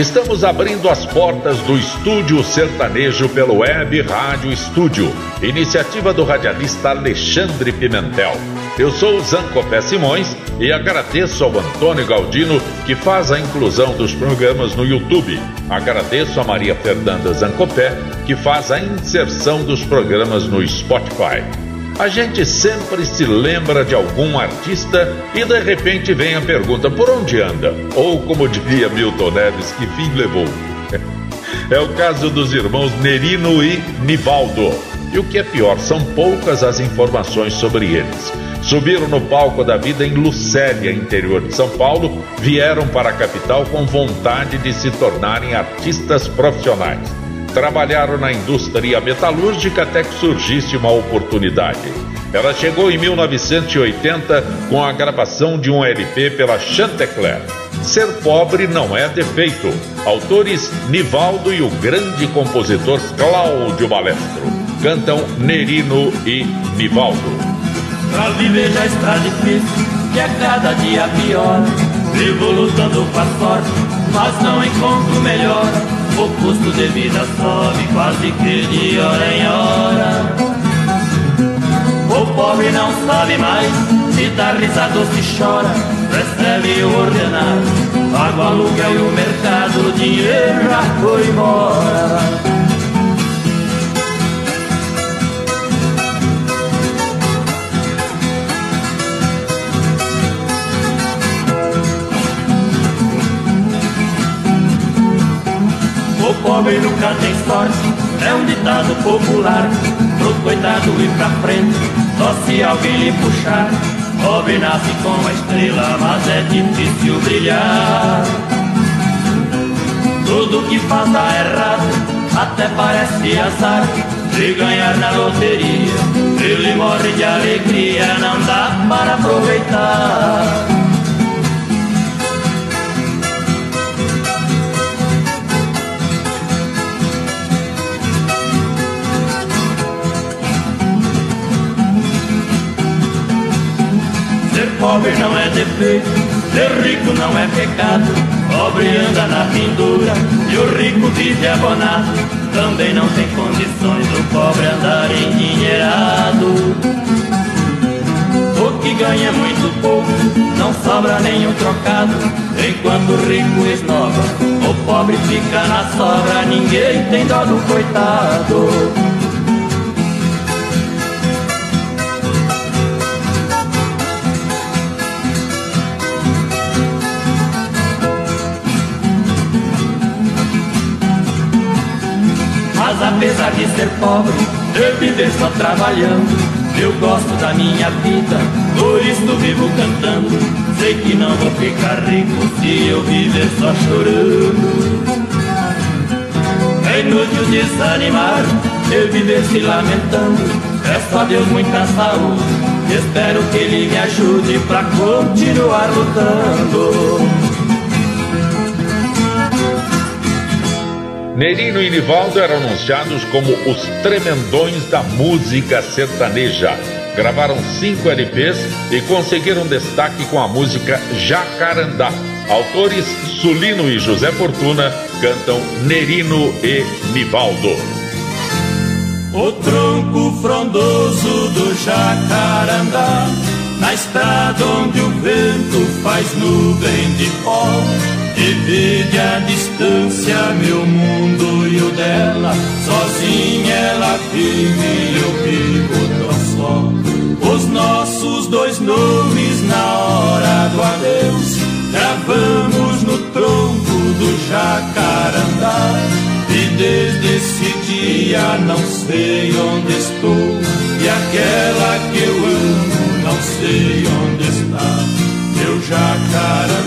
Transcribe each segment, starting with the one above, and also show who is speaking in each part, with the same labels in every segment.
Speaker 1: Estamos abrindo as portas do Estúdio Sertanejo pelo Web Rádio Estúdio, iniciativa do radialista Alexandre Pimentel. Eu sou o Zancopé Simões e agradeço ao Antônio Galdino que faz a inclusão dos programas no YouTube. Agradeço a Maria Fernanda Zancopé que faz a inserção dos programas no Spotify a gente sempre se lembra de algum artista e de repente vem a pergunta: por onde anda? Ou, como diria Milton Neves, que fim levou? É o caso dos irmãos Nerino e Nivaldo. E o que é pior, são poucas as informações sobre eles. Subiram no palco da vida em Lucélia, interior de São Paulo, vieram para a capital com vontade de se tornarem artistas profissionais. Trabalharam na indústria metalúrgica até que surgisse uma oportunidade. Ela chegou em 1980 com a gravação de um LP pela Chantecler. Ser pobre não é defeito. Autores Nivaldo e o grande compositor Cláudio Balestro. Cantam Nerino e Nivaldo.
Speaker 2: Pra viver já está difícil, que é cada dia pior. Vivo lutando com a sorte, mas não encontro melhor. O custo de vida sobe quase que de hora em hora. O pobre não sabe mais se dá risada ou se chora. Recebe o ordenado, paga o aluguel e o mercado, o dinheiro já foi embora. Pobre nunca tem sorte, é um ditado popular. Pro coitado ir pra frente, só se alguém lhe puxar. Pobre nasce com uma estrela, mas é difícil brilhar. Tudo que faz dá errado, até parece azar. Se ganhar na loteria, ele morre de alegria, não dá para aproveitar. Pobre não é defeito, ser rico não é pecado. Pobre anda na pendura e o rico vive abonado. Também não tem condições do pobre andar endinheirado. O que ganha é muito pouco, não sobra nenhum trocado. Enquanto o rico esnova, o pobre fica na sobra. Ninguém tem dó do coitado. Apesar de ser pobre, de viver só trabalhando. Eu gosto da minha vida, por isso vivo cantando. Sei que não vou ficar rico se eu viver só chorando. É inútil desanimar, eu viver se lamentando. Peço a Deus muita saúde, espero que Ele me ajude pra continuar lutando.
Speaker 1: Nerino e Nivaldo eram anunciados como os tremendões da música sertaneja. Gravaram cinco LPs e conseguiram destaque com a música Jacarandá. Autores Sulino e José Fortuna cantam Nerino e Nivaldo.
Speaker 2: O tronco frondoso do jacarandá, na estrada onde o vento faz nuvem de pó TV a distância, meu mundo e o dela. Sozinha ela vive e eu vivo tão só. Os nossos dois nomes na hora do adeus, gravamos no tronco do
Speaker 3: jacarandá. E desde esse dia não sei onde estou, e aquela que eu amo não sei onde está. Meu jacarandá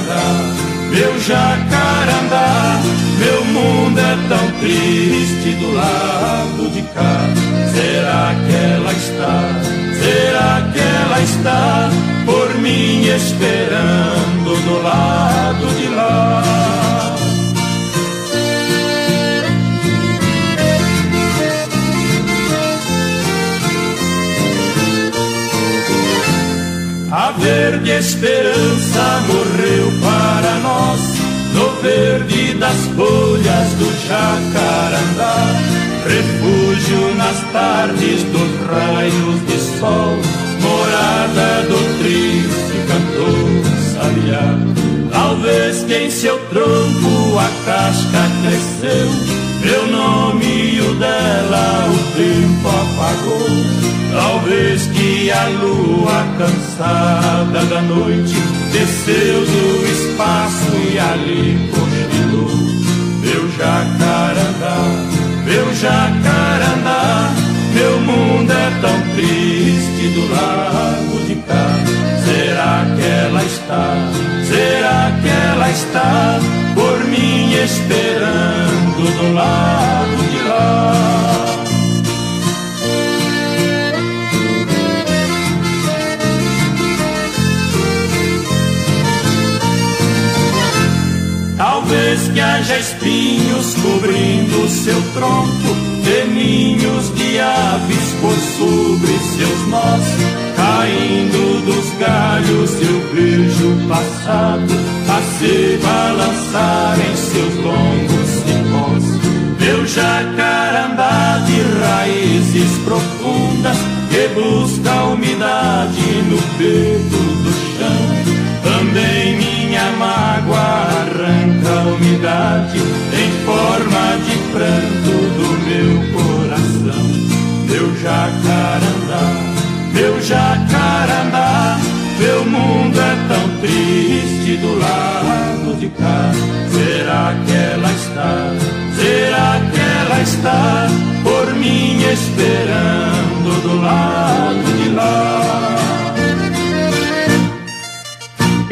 Speaker 3: jacarandá. Meu mundo é tão triste do lado de cá. Será que ela está? Será que ela está por mim esperando do lado de lá? A verde esperança morreu para nós verde das folhas do jacarandá, refúgio nas tardes dos raios de sol, morada do triste cantor sabiá. Talvez que em seu tronco a casca cresceu, meu nome e o dela o tempo apagou. Talvez que a lua cansada da noite desceu do espaço e ali cochilou. Meu jacarandá, meu jacarandá, meu mundo é tão triste do lado de cá. Será que ela está? Será que ela está por mim esperando do lado de lá? Haja espinhos cobrindo seu tronco, ninhos de aves por sobre seus nós. Caindo dos galhos eu vejo passado a se balançar em seus longos cipós. Meu jacarandá de raízes profundas que busca umidade no peito do chão. Também minha mágoa arranca a umidade em forma de pranto do meu coração. Meu jacarandá, meu jacarandá, meu mundo é tão triste do lado de cá. Será que ela está? Será que ela está por mim esperando do lado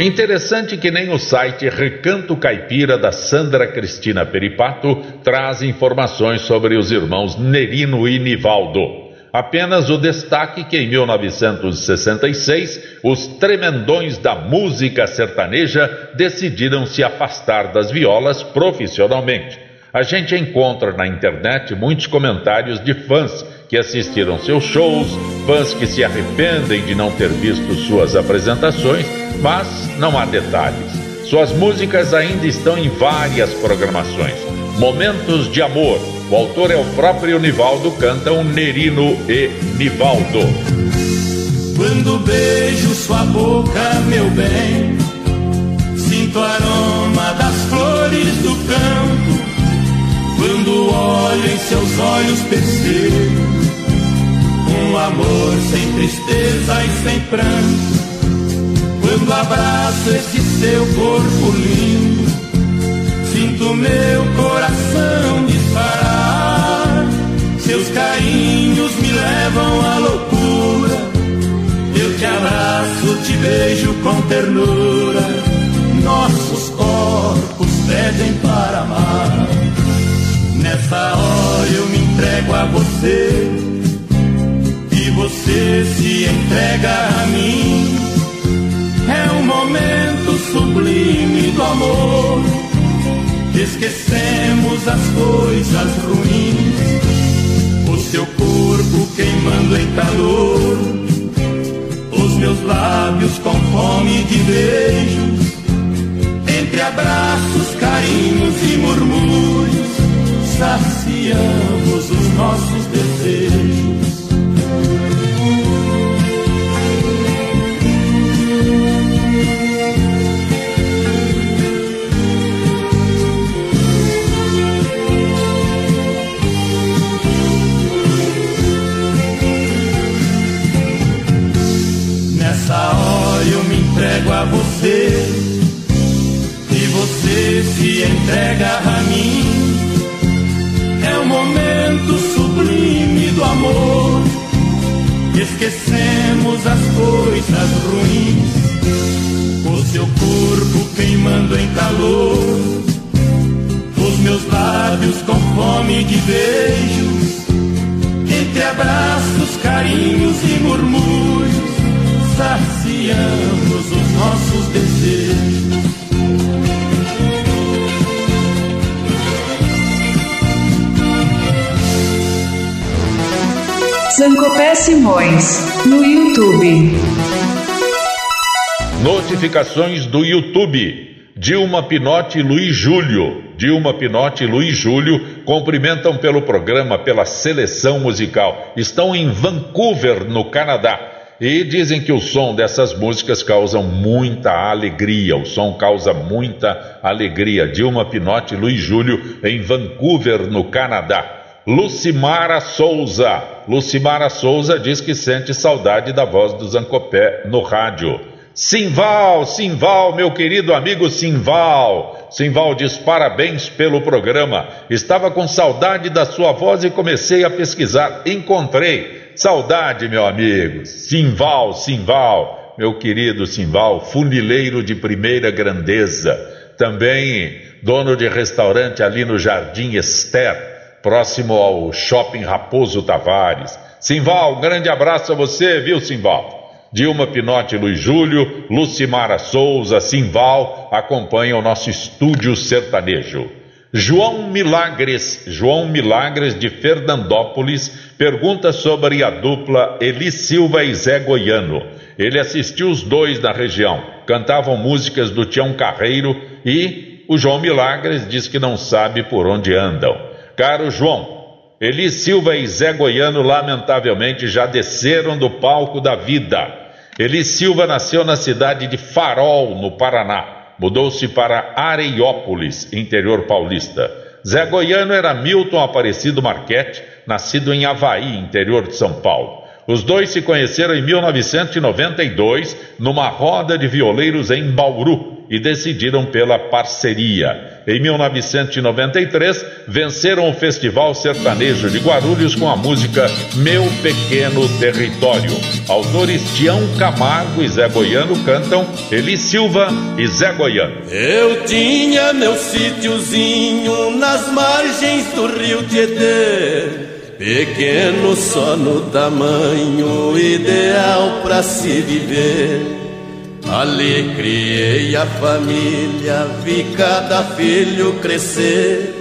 Speaker 1: Interessante que nem o site Recanto Caipira da Sandra Cristina Peripato traz informações sobre os irmãos Nerino e Nivaldo. Apenas o destaque que em 1966 os tremendões da música sertaneja decidiram se afastar das violas profissionalmente. A gente encontra na internet muitos comentários de fãs que assistiram seus shows, fãs que se arrependem de não ter visto suas apresentações, mas não há detalhes. Suas músicas ainda estão em várias programações. Momentos de Amor. O autor é o próprio Nivaldo, cantam Nerino e Nivaldo.
Speaker 3: Quando beijo sua boca, meu bem, sinto o aroma das flores do campo quando olho em seus olhos percebo um amor sem tristeza e sem pranto. Quando abraço esse seu corpo lindo, sinto meu coração disparar. Seus carinhos me levam à loucura. Eu te abraço, te beijo com ternura. Nossos corpos pedem para amar. Nessa hora eu me entrego a você você se entrega a mim. É um momento sublime do amor. Esquecemos as coisas ruins. O seu corpo queimando em calor. Os meus lábios com fome de beijos. Entre abraços, carinhos e murmúrios saciamos os nossos desejos.
Speaker 4: Entrega a mim. É o momento sublime do amor. Esquecemos as coisas ruins. O seu corpo queimando em calor. Os meus lábios com fome de beijos. Entre abraços, carinhos e murmúrios. Saciamos os nossos desejos.
Speaker 5: Zancopé Simões, no YouTube.
Speaker 1: Notificações do YouTube. Dilma Pinotti e Luiz Júlio. Dilma Pinotti e Luiz Júlio cumprimentam pelo programa, pela seleção musical. Estão em Vancouver, no Canadá. E dizem que o som dessas músicas causam muita alegria. O som causa muita alegria. Dilma Pinotti e Luiz Júlio em Vancouver, no Canadá. Lucimara Souza. Lucimara Souza diz que sente saudade da voz do Zancopé no rádio. Simval, Simval, meu querido amigo Simval. Simval diz parabéns pelo programa. Estava com saudade da sua voz e comecei a pesquisar. Encontrei. Saudade, meu amigo. Simval, Simval, meu querido Simval, funileiro de primeira grandeza. Também dono de restaurante ali no Jardim Esther próximo ao Shopping Raposo Tavares. Simval, um grande abraço a você, viu, Simval? Dilma Pinotti Luiz Júlio, Lucimara Souza, Simval acompanham o nosso estúdio sertanejo. João Milagres, João Milagres de Fernandópolis, pergunta sobre a dupla Eli Silva e Zé Goiano. Ele assistiu os dois na região, cantavam músicas do Tião Carreiro e o João Milagres diz que não sabe por onde andam. Caro João, Eli Silva e Zé Goiano, lamentavelmente, já desceram do palco da vida. Eli Silva nasceu na cidade de Farol, no Paraná. Mudou-se para Areiópolis, interior paulista. Zé Goiano era Milton Aparecido Marquete, nascido em Havaí, interior de São Paulo. Os dois se conheceram em 1992 numa roda de violeiros em Bauru e decidiram pela parceria. Em 1993, venceram o Festival Sertanejo de Guarulhos com a música Meu Pequeno Território. Autores Tião Camargo e Zé Goiano cantam Eli Silva e Zé Goiano.
Speaker 4: Eu tinha meu sítiozinho nas margens do rio Tietê. Pequeno só no tamanho, ideal para se viver. Ali criei a família, vi cada filho crescer.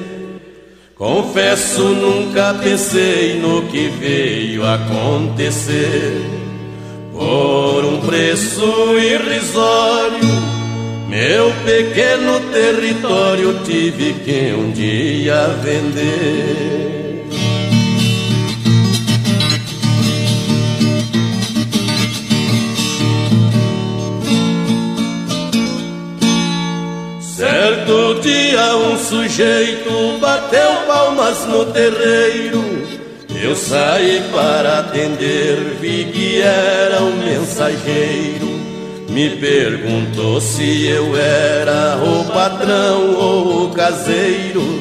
Speaker 4: Confesso, nunca pensei no que veio acontecer. Por um preço irrisório, meu pequeno território tive que um dia vender. Certo dia um sujeito bateu palmas no terreiro. Eu saí para atender, vi que era um mensageiro. Me perguntou se eu era o patrão ou o caseiro.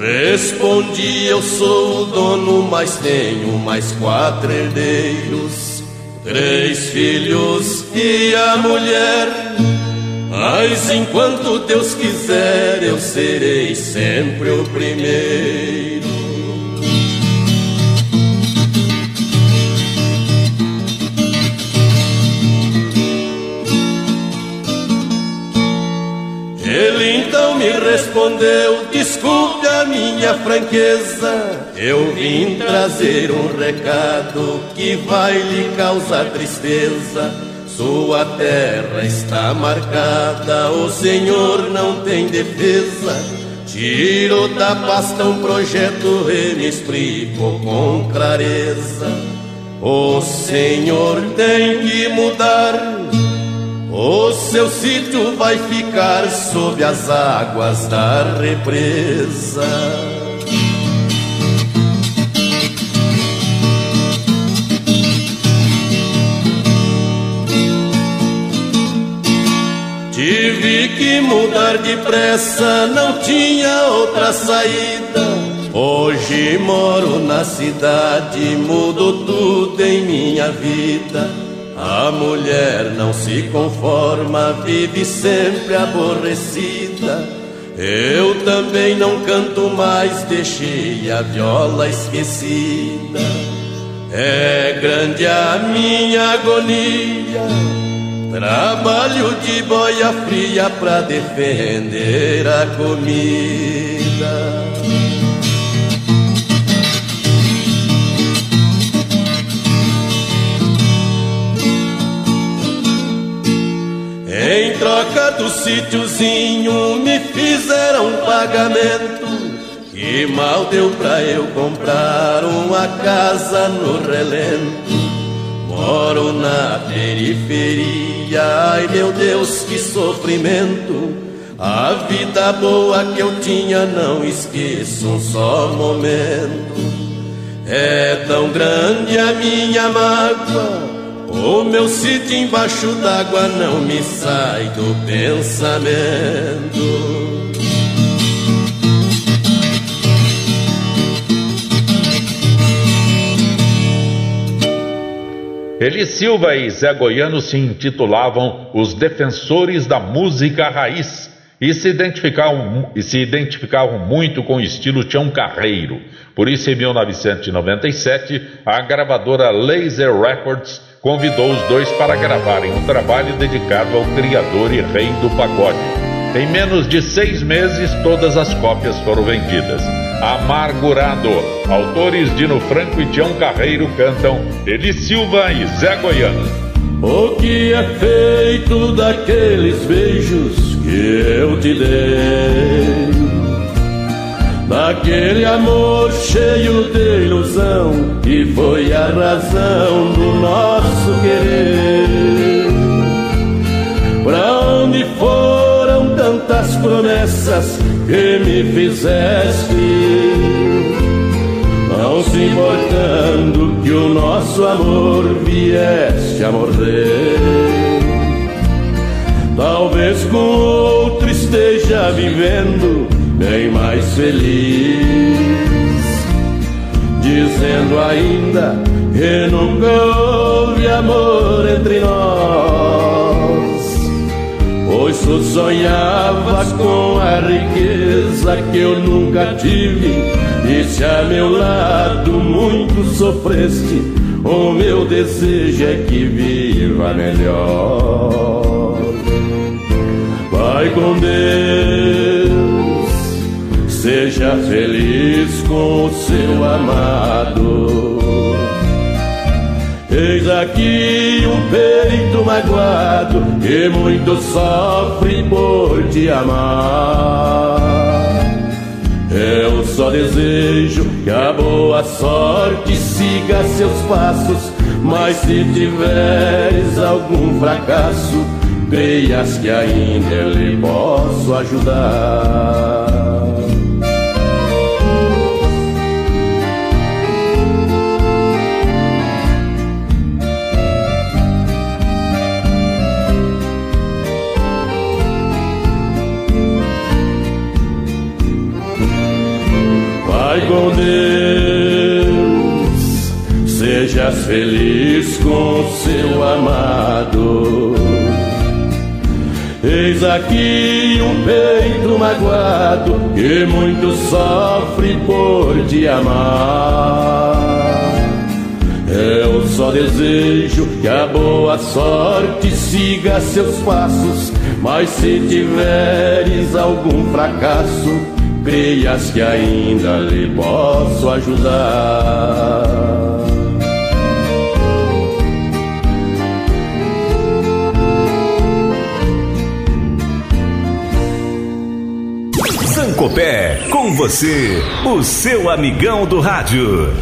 Speaker 4: Respondi, eu sou o dono, mas tenho mais quatro herdeiros. Três filhos e a mulher mas enquanto Deus quiser, eu serei sempre o primeiro. Ele então me respondeu: Desculpe a minha franqueza, eu vim trazer um recado que vai lhe causar tristeza. Sua terra está marcada, o Senhor não tem defesa. Tirou da pasta um projeto, ele explicou com clareza. O Senhor tem que mudar, o seu sítio vai ficar sob as águas da represa. Tive que mudar depressa, não tinha outra saída. Hoje moro na cidade, mudo tudo em minha vida. A mulher não se conforma, vive sempre aborrecida. Eu também não canto mais, deixei a viola esquecida. É grande a minha agonia, trabalho de boia fria pra defender a comida. Em troca do sítiozinho me fizeram um pagamento que mal deu pra eu comprar uma casa no relento. Moro na periferia, ai meu Deus, que sofrimento. A vida boa que eu tinha não esqueço um só momento. É tão grande a minha mágoa o meu sítio embaixo d'água não me sai do pensamento.
Speaker 1: Eli Silva e Zé Goiano se intitulavam os defensores da música raiz e se identificavam, e se identificavam muito com o estilo Tião Carreiro. Por isso, em 1997, a gravadora Laser Records convidou os dois para gravarem um trabalho dedicado ao criador e rei do pagode. Em menos de seis meses, todas as cópias foram vendidas. Amargurado. Autores Dino Franco e Tião Carreiro cantam Eli Silva e Zé Goiano.
Speaker 4: O que é feito daqueles beijos que eu te dei? Daquele amor cheio de ilusão que foi a razão do nosso querer. Pra onde foram tantas promessas que me fizeste? Não se importando que o nosso amor vieste a morrer. Talvez com outro esteja vivendo bem mais feliz, dizendo ainda que nunca houve amor entre nós. Pois tu sonhavas com a riqueza que eu nunca tive, e se a meu lado muito sofreste, o meu desejo é que viva melhor. Vai com Deus Seja feliz com o seu amado. Eis aqui um peito magoado que muito sofre por te amar. Eu só desejo que a boa sorte siga seus passos, mas se tiveres algum fracasso, creias que ainda lhe posso ajudar. Com Deus, sejas feliz com seu amado. Eis aqui um peito magoado que muito sofre por te amar. Eu só desejo que a boa sorte siga seus passos, mas se tiveres algum fracasso, creias que ainda lhe posso ajudar.
Speaker 6: Sancopé, com você, o seu amigão do rádio.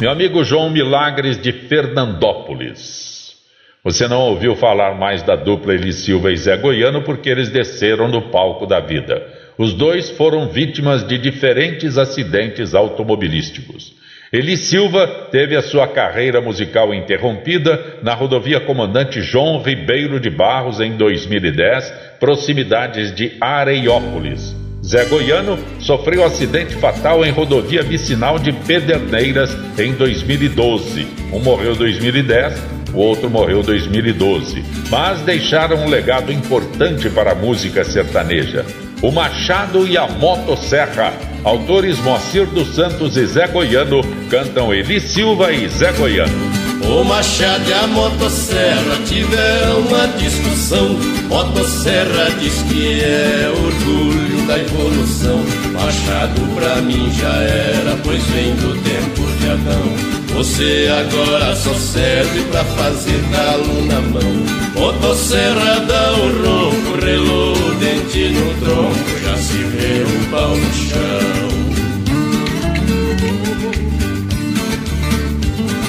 Speaker 1: Meu amigo João Milagres de Fernandópolis. Você não ouviu falar mais da dupla Eli Silva e Zé Goiano porque eles desceram no palco da vida. Os dois foram vítimas de diferentes acidentes automobilísticos. Eli Silva teve a sua carreira musical interrompida na rodovia Comandante João Ribeiro de Barros em 2010, proximidades de Areiópolis. Zé Goiano sofreu acidente fatal em rodovia vicinal de Pederneiras em 2012. Um morreu em 2010, o outro morreu em 2012. Mas deixaram um legado importante para a música sertaneja. O Machado e a Motosserra. Autores Moacir dos Santos e Zé Goiano cantam Eli Silva e Zé Goiano.
Speaker 4: O Machado e a Motosserra tiveram uma discussão. Motosserra diz que é orgulho da evolução. Machado pra mim já era, pois vem do tempo de Adão. Você agora só serve pra fazer calo na mão. Motosserra dá o ronco, relou o no tronco, já se vê o pau no chão.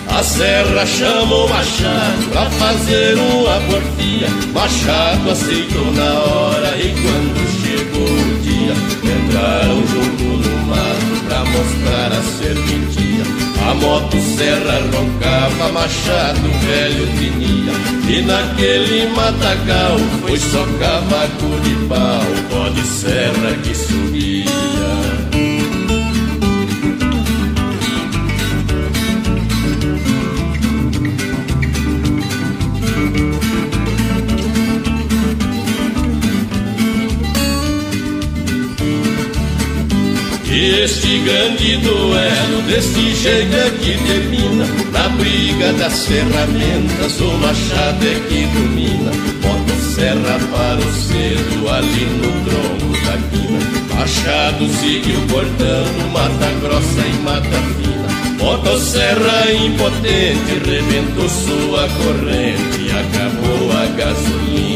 Speaker 4: A serra chamou Machado pra fazer uma porfia. Machado aceitou na hora e quando chegou o dia, entraram junto no mato pra mostrar a serventia. A moto serra roncava, machado velho tinha E naquele matagal foi só cavaco de pau Pode serra que subia este grande duelo, desse jeito é que termina. Na briga das ferramentas, o machado é que domina. Motosserra parou cedo ali no tronco da quina. Machado seguiu cortando mata grossa e mata fina. Motosserra impotente, rebentou sua corrente acabou a gasolina.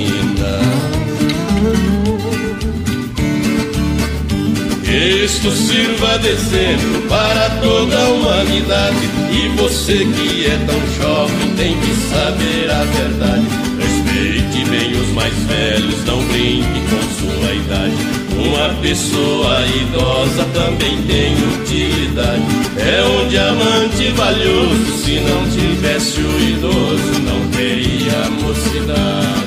Speaker 4: Isto sirva de exemplo para toda a humanidade. E você que é tão jovem tem que saber a verdade. Respeite bem os mais velhos, não brinque com sua idade. Uma pessoa idosa também tem utilidade. É um diamante valioso, se não tivesse o idoso, não teria mocidade.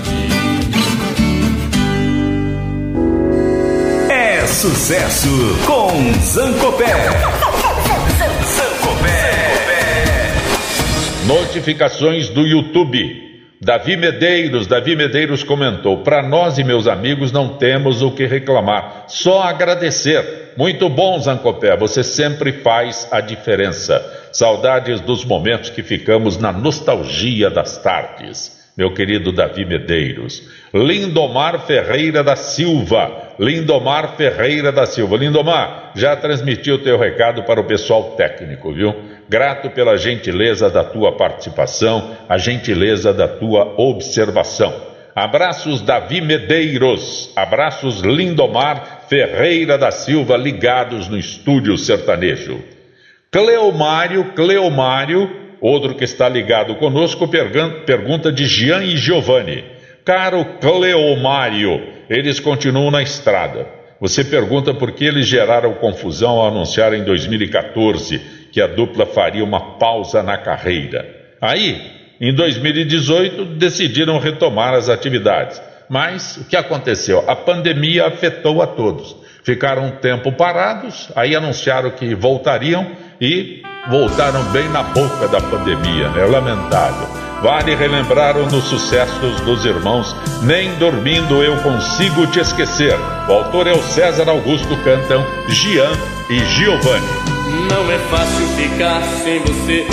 Speaker 6: Sucesso com Zancopé. Zancopé.
Speaker 1: Notificações do YouTube. Davi Medeiros, Davi Medeiros comentou: Para nós e meus amigos não temos o que reclamar, só agradecer. Muito bom, Zancopé, você sempre faz a diferença. Saudades dos momentos que ficamos na nostalgia das tardes. Meu querido Davi Medeiros. Lindomar Ferreira da Silva. Lindomar Ferreira da Silva. Lindomar, já transmiti o teu recado para o pessoal técnico, viu? Grato pela gentileza da tua participação, a gentileza da tua observação. Abraços Davi Medeiros, abraços Lindomar Ferreira da Silva, ligados no estúdio sertanejo. Cleomário, Cleomário, outro que está ligado conosco, pergunta de Jean e Giovanni. Caro Cleomário, eles continuam na estrada. Você pergunta por que eles geraram confusão ao anunciar em 2014 que a dupla faria uma pausa na carreira. Aí, em 2018, decidiram retomar as atividades. Mas o que aconteceu? A pandemia afetou a todos. Ficaram um tempo parados, aí anunciaram que voltariam e voltaram bem na boca da pandemia. É lamentável. Vale relembrar dos sucessos dos irmãos Nem Dormindo Eu Consigo Te Esquecer. O autor é o César Augusto Cantam, Gian e Giovanni.
Speaker 7: Não é fácil ficar sem você,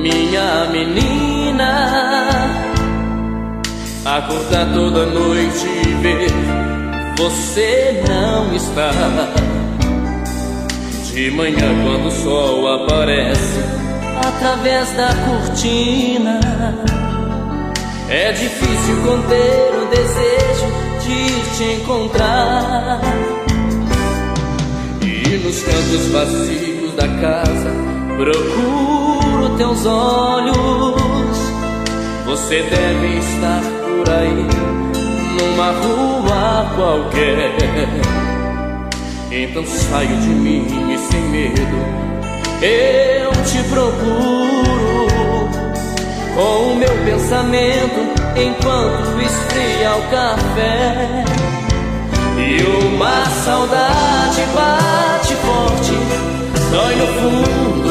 Speaker 7: minha menina. Acordar toda noite e ver você não está. De manhã, quando o sol aparece através da cortina. É difícil conter o desejo de te encontrar. E nos cantos vazios da casa procuro teus olhos. Você deve estar por aí, numa rua qualquer. Então saio de mim e sem medo
Speaker 8: eu te procuro com o meu pensamento enquanto esfria o café. E uma saudade bate forte, dói no fundo.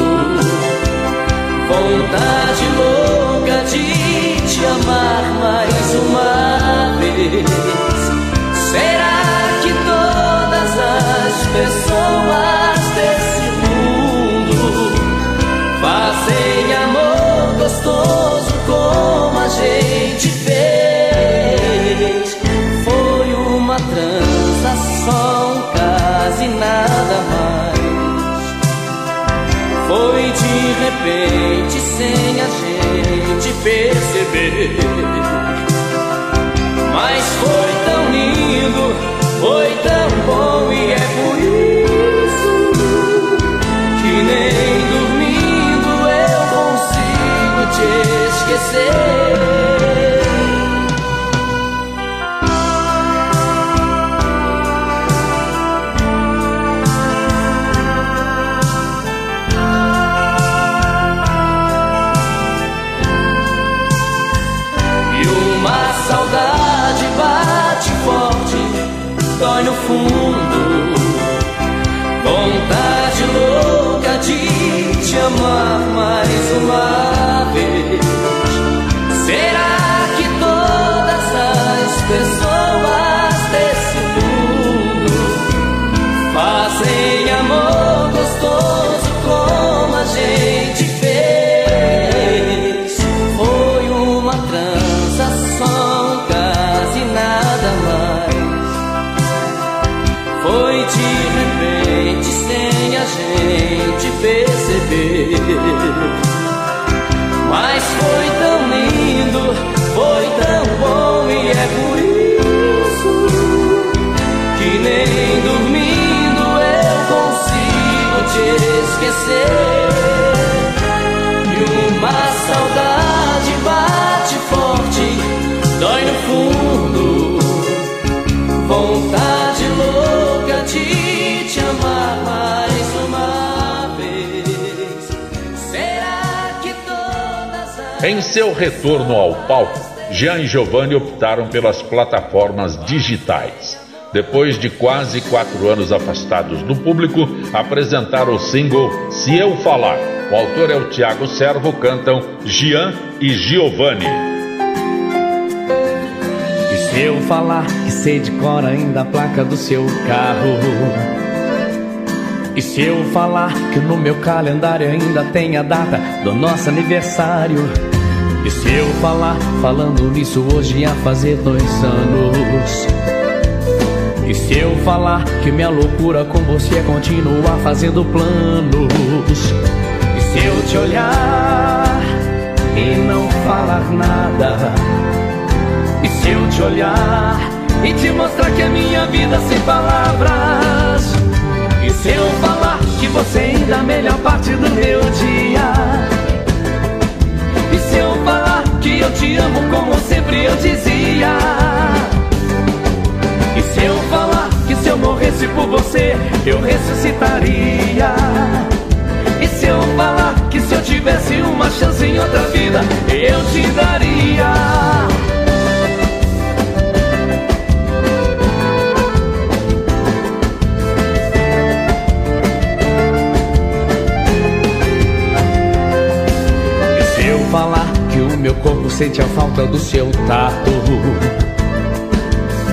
Speaker 8: Vontade louca de te amar mais uma vez. Será de repente, sem a gente perceber. Te esquecer. E uma saudade bate forte, dói no fundo, vontade louca de te amar mais uma vez. Será que todas as
Speaker 1: Em seu retorno ao palco, Jean e Giovanni optaram pelas plataformas digitais. Depois de quase quatro anos afastados do público, apresentaram o single Se Eu Falar. O autor é o Tiago Servo, cantam Jean e Giovanni.
Speaker 9: E se eu falar que sei de cor ainda a placa do seu carro? E se eu falar que no meu calendário ainda tem a data do nosso aniversário? E se eu falar, falando nisso hoje ia fazer dois anos? E se eu falar que minha loucura com você é continuar fazendo planos? E se eu te olhar e não falar nada? E se eu te olhar e te mostrar que a minha vida sem palavras? E se eu falar que você ainda é a melhor parte do meu dia? E se eu falar que eu te amo como sempre eu dizia? Se eu morresse por você eu ressuscitaria? E se eu falar que se eu tivesse uma chance em outra vida eu te daria? E se eu falar que o meu corpo sente a falta do seu tato?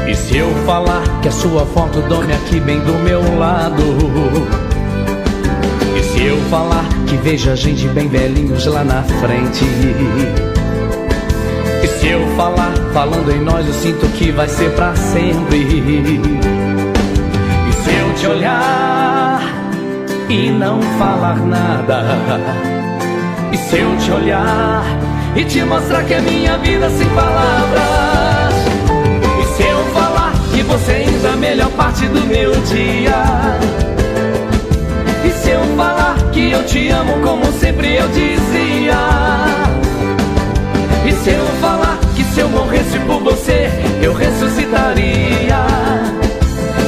Speaker 9: E se eu falar que a sua foto dorme aqui bem do meu lado? E se eu falar que vejo a gente bem velhinhos lá na frente? E se eu falar, falando em nós, eu sinto que vai ser pra sempre? E se eu te olhar e não falar nada? E se eu te olhar e te mostrar que a minha vida sem palavras? E se eu falar que você ainda é a melhor parte do meu dia? E se eu falar que eu te amo como sempre eu dizia? E se eu falar que se eu morresse por você eu ressuscitaria?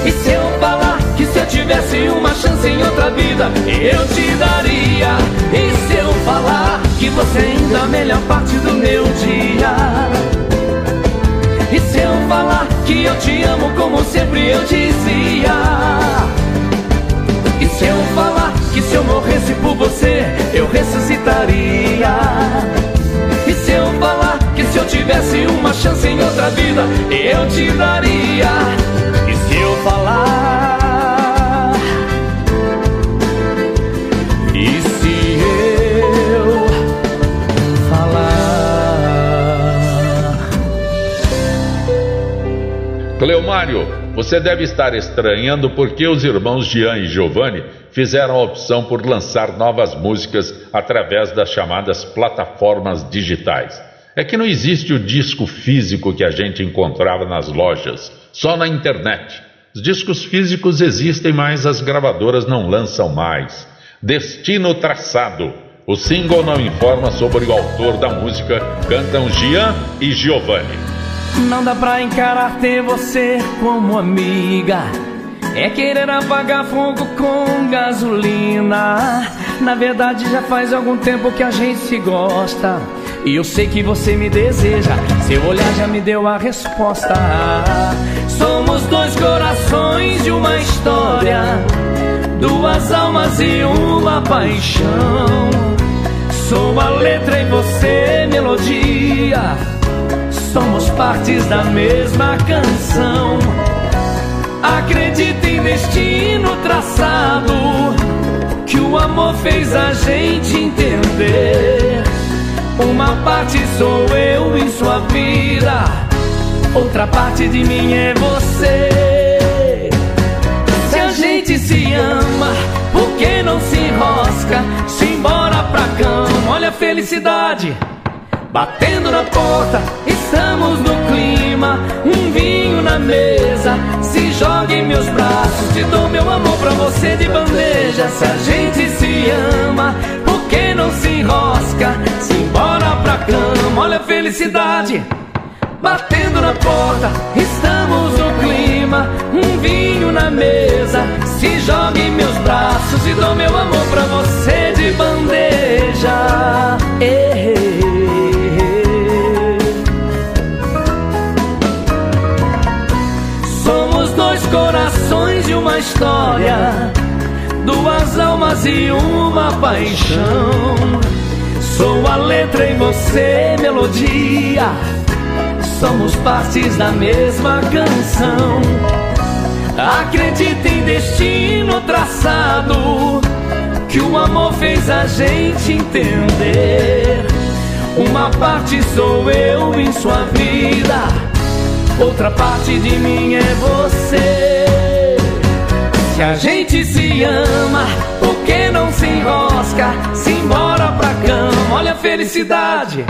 Speaker 9: E se eu falar que se eu tivesse uma chance em outra vida eu te daria?
Speaker 8: você ainda a melhor parte do meu dia. E se eu falar que eu te amo como sempre eu dizia? E se eu falar que se eu morresse por você eu ressuscitaria? E se eu falar que se eu tivesse uma chance em outra vida eu te daria? E se eu falar
Speaker 1: Cleomário, você deve estar estranhando porque os irmãos Jean e Giovanni fizeram a opção por lançar novas músicas através das chamadas plataformas digitais. É que não existe o disco físico que a gente encontrava nas lojas, só na internet. Os discos físicos existem, mas as gravadoras não lançam mais. Destino traçado. O single não informa sobre o autor da música, cantam Jean e Giovanni.
Speaker 8: Não dá pra encarar ter você como amiga. É querer apagar fogo com gasolina. Na verdade, já faz algum tempo que a gente se gosta. E eu sei que você me deseja. Seu olhar já me deu a resposta. Somos dois corações de uma história. Duas almas e uma paixão. Sou a letra e você melodia somos partes da mesma canção. Acredita em destino traçado, que o amor fez a gente entender. Uma parte sou eu em sua vida, outra parte de mim é você. Se a gente se ama, por que não se enrosca? Se embora pra cama, olha a felicidade batendo na porta Estamos no clima, um vinho na mesa. Se joga em meus braços, te dou meu amor pra você de bandeja. Se a gente se ama, por que não se enrosca? Se embora pra cama, olha a felicidade. Batendo na porta, estamos no clima, um vinho na mesa. Se joga em meus braços e dou meu amor pra você de bandeja. Ei. Uma história, duas almas e uma paixão. Sou a letra e você melodia, somos partes da mesma canção. Acredita em destino traçado, que o amor fez a gente entender. Uma parte sou eu em sua vida outra parte de mim é você. Se a gente se ama, por que não se enrosca? Se embora pra cama, olha a felicidade.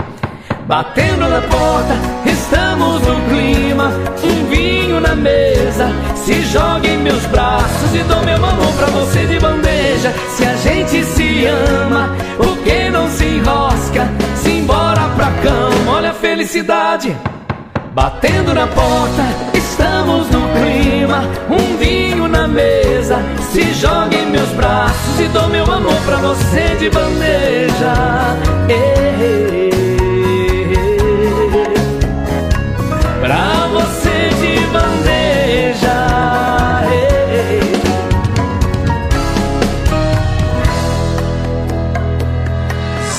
Speaker 8: Batendo na porta, estamos no clima. Um vinho na mesa, se joga em meus braços e dou meu amor pra você de bandeja. Se a gente se ama, por que não se enrosca? Se embora pra cama, olha a felicidade. Batendo na porta, estamos no clima. Um vinho na mesa, se joga em meus braços e dou meu amor pra você de bandeja. Ei, pra você de bandeja.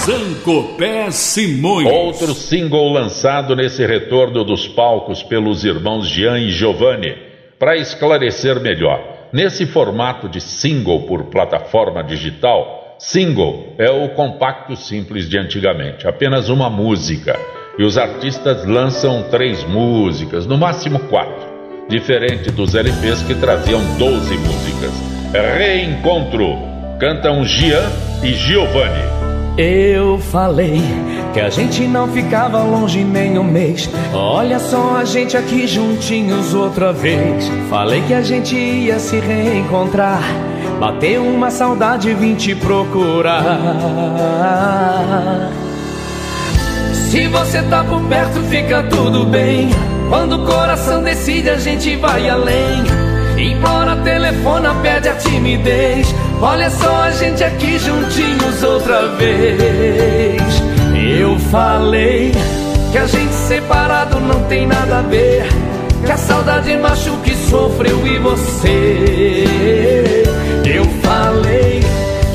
Speaker 1: Zancopé Simões. Outro single lançado nesse retorno dos palcos pelos irmãos Jean e Giovanni. Para esclarecer melhor, nesse formato de single por plataforma digital, single é o compacto simples de antigamente, apenas uma música. E os artistas lançam três músicas, no máximo quatro, diferente dos LPs que traziam 12 músicas. Reencontro, cantam Jean e Giovanni.
Speaker 8: Eu falei que a gente não ficava longe nem um mês. Olha só a gente aqui juntinhos outra vez. Falei que a gente ia se reencontrar. Bateu uma saudade, vim te procurar. Se você tá por perto, fica tudo bem. Quando o coração decide, a gente vai além. Implora, telefona, pede a timidez. Olha só a gente aqui juntinhos outra vez. Eu falei que a gente separado não tem nada a ver. Que a saudade machuca e sofreu e você. Eu falei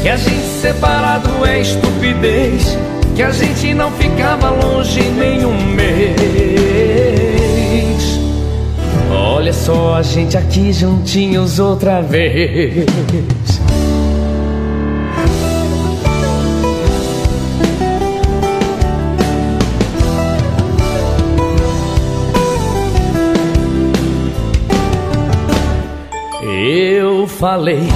Speaker 8: que a gente separado é estupidez. Que a gente não ficava longe nenhum mês. Olha só a gente aqui juntinhos outra vez. Falei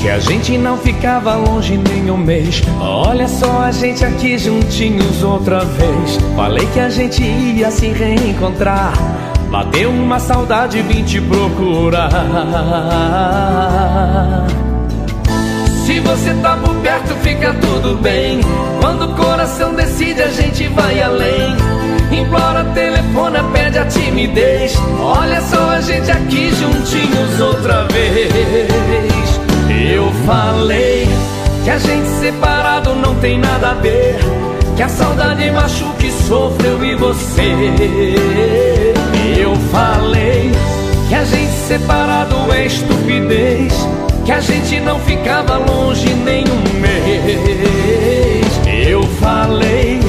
Speaker 8: que a gente não ficava longe nem um mês. Olha só a gente aqui juntinhos outra vez. Falei que a gente ia se reencontrar. Bateu uma saudade, vim te procurar. Se você tá por perto, fica tudo bem. Quando o coração decide, a gente vai além. Implora, telefona, pede a timidez. Olha só a gente aqui juntinhos outra vez. Gente separado não tem nada a ver. Que a saudade machuca e sofreu e você. Eu falei que a gente separado é estupidez. Que a gente não ficava longe nenhum mês. Eu falei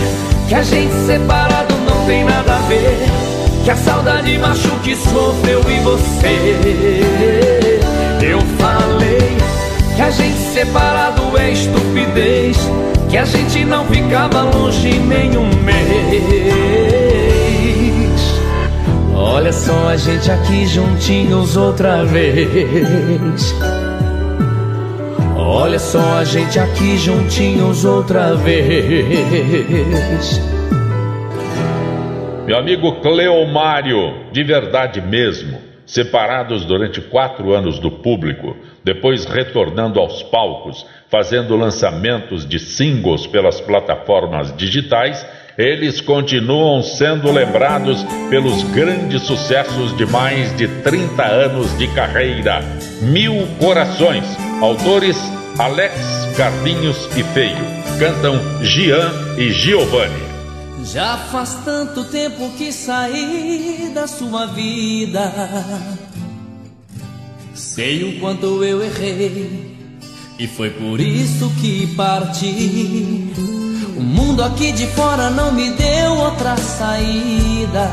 Speaker 8: que a gente separado não tem nada a ver. Que a saudade machuca e sofreu e você. Eu falei que a gente separado é estupidez. Que a gente não ficava longe nenhum mês. Olha só a gente aqui juntinhos outra vez. Olha só a gente aqui juntinhos outra vez.
Speaker 1: Meu amigo Cleomário, de verdade mesmo, separados durante quatro anos do público, depois retornando aos palcos, fazendo lançamentos de singles pelas plataformas digitais, eles continuam sendo lembrados pelos grandes sucessos de mais de 30 anos de carreira. Mil Corações, autores Alex, Carlinhos e Feio. Cantam Gian e Giovanni.
Speaker 10: Já faz tanto tempo que saí da sua vida. Sei o quanto eu errei, e foi por isso que parti. O mundo aqui de fora não me deu outra saída.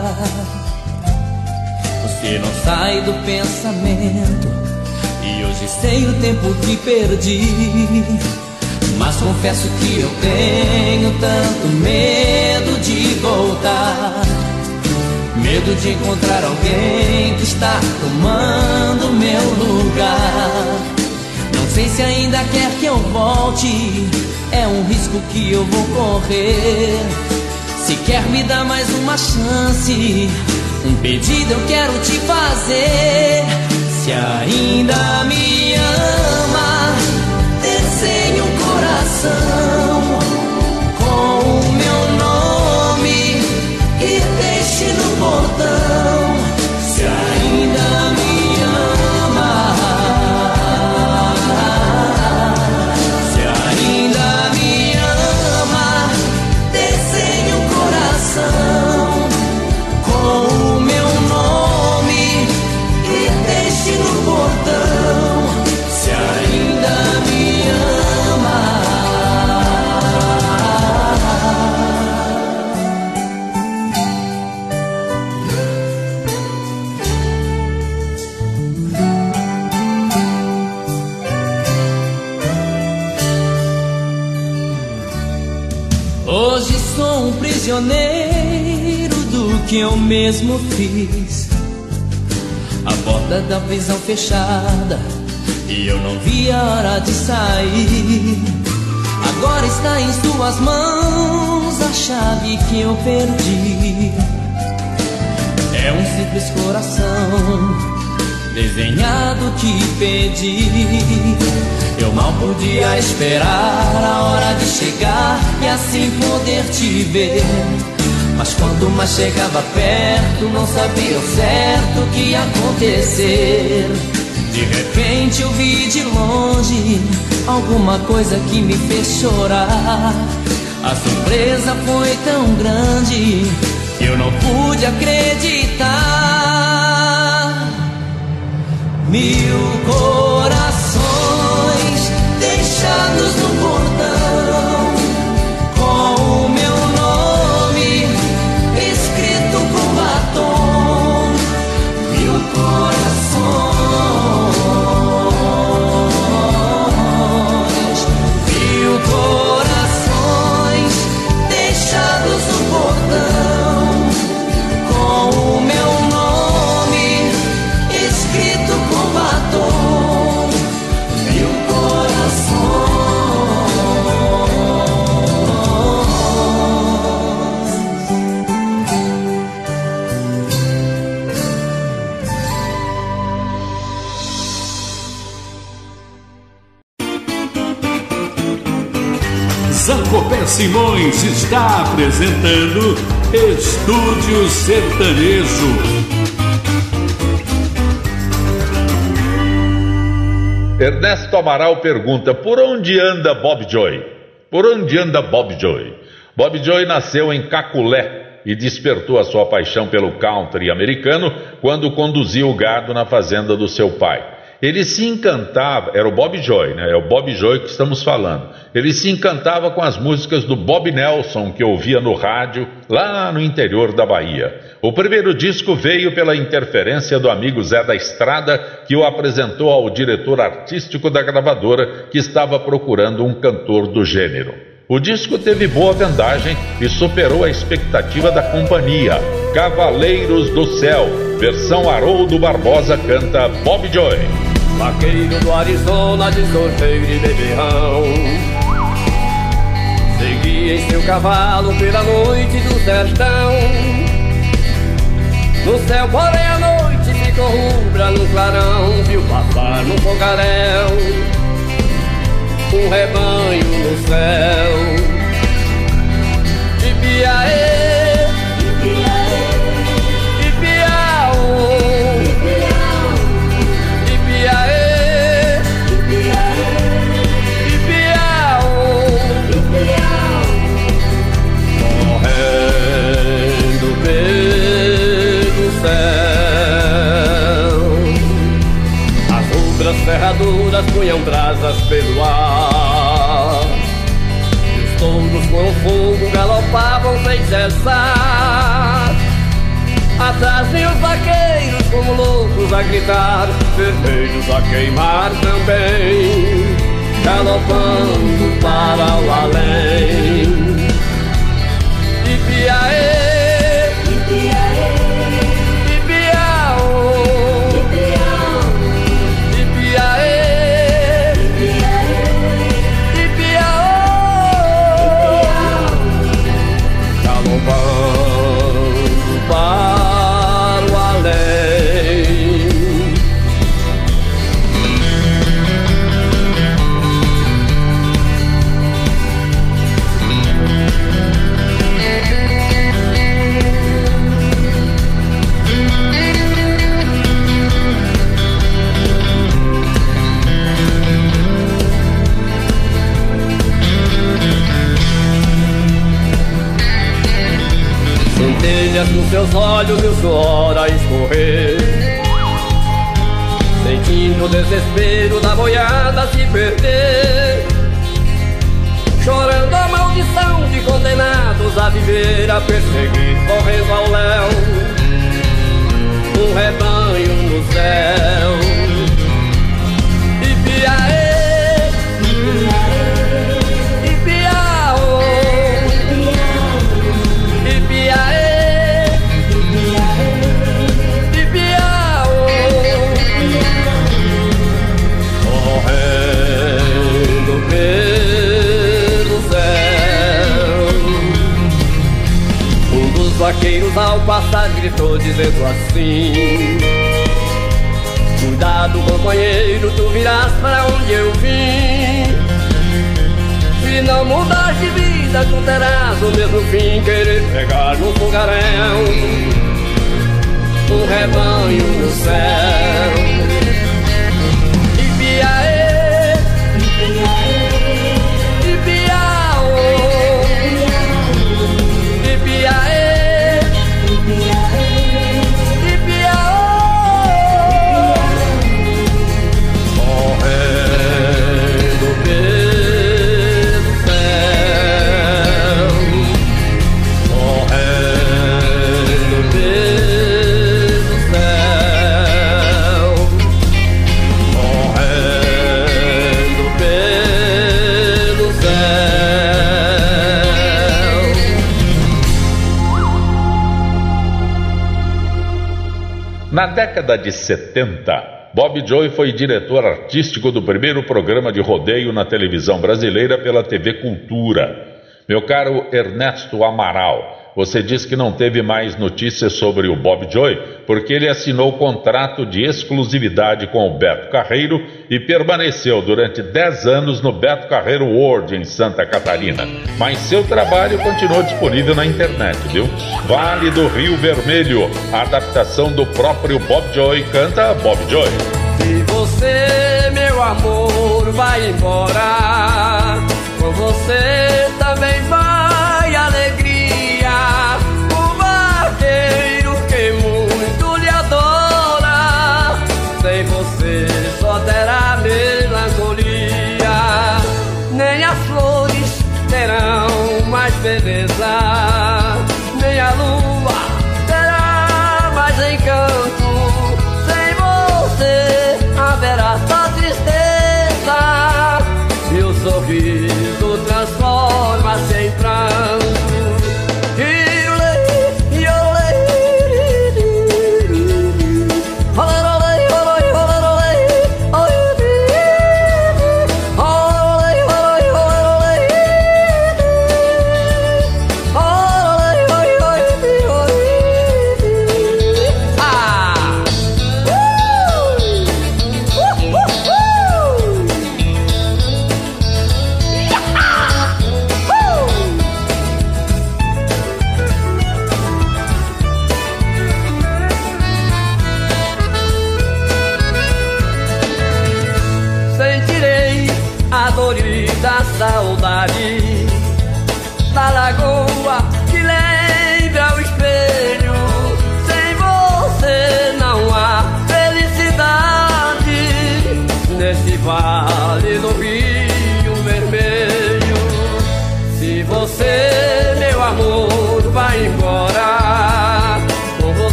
Speaker 10: Você não sai do pensamento, e hoje sei o tempo que perdi. Mas confesso que eu tenho tanto medo de voltar. Medo de encontrar alguém que está tomando meu lugar. Não sei se ainda quer que eu volte. É um risco que eu vou correr. Se quer me dar mais uma chance, um pedido eu quero te fazer. Se ainda me ama, coração mesmo fiz. A porta da prisão fechada e eu não vi a hora de sair. Agora está em suas mãos a chave que eu perdi. É um simples coração desenhado que pedi. Eu mal podia esperar a hora de chegar e assim poder te ver. Quanto mais chegava perto, não sabia o certo o que ia acontecer. De repente eu vi de longe alguma coisa que me fez chorar.
Speaker 7: A surpresa foi tão grande que eu não pude acreditar. Mil corações deixados no
Speaker 6: Simões está apresentando Estúdio Sertanejo.
Speaker 1: Ernesto Amaral pergunta: por onde anda Bob Joy? Por onde anda Bob Joy? Bob Joy nasceu em Caculé e despertou a sua paixão pelo country americano quando conduziu o gado na fazenda do seu pai. Ele se encantava, era o Bob Joy, né? É o Bob Joy que estamos falando. Ele se encantava com as músicas do Bob Nelson que ouvia no rádio lá no interior da Bahia. O primeiro disco veio pela interferência do amigo Zé da Estrada, que o apresentou ao diretor artístico da gravadora, que estava procurando um cantor do gênero. O disco teve boa vendagem e superou a expectativa da companhia. Cavaleiros do Céu, versão Haroldo Barbosa canta Bob Joy.
Speaker 11: Vaqueiro do Arizona de sorteio e beberrão. Seguia em seu cavalo pela noite do sertão. No céu, porém, a noite ficou rubra no clarão Viu passar no fogaréu Um rebanho no céu. De Piaê punham brasas pelo ar. E os touros com fogo galopavam sem cessar. Atrás vinham os vaqueiros como loucos a gritar, vermelhos a queimar também, galopando para o além. Seus olhos e o suor a escorrer. Sentindo o desespero da boiada se perder. Chorando a maldição de condenados a viver A perseguir correndo ao léu. Um rebanho no céu gritou dizendo assim. Cuidado companheiro, tu virás para onde eu vim. Se não mudares de vida, tu terás o mesmo fim Querer pegar no fogaréu. Um rebanho no céu
Speaker 1: década de 70, Bob Joy foi diretor artístico do primeiro programa de rodeio na televisão brasileira pela TV Cultura. Meu caro Ernesto Amaral, você diz que não teve mais notícias sobre o Bob Joy porque ele assinou contrato de exclusividade com o Beto Carreiro e permaneceu durante 10 anos no Beto Carreiro World em Santa Catarina. Mas seu trabalho continuou disponível na internet, viu? Vale do Rio Vermelho, a adaptação do próprio Bob Joy canta Bob Joy.
Speaker 11: Se você, meu amor, vai embora, com você Nem as flores terão mais beleza,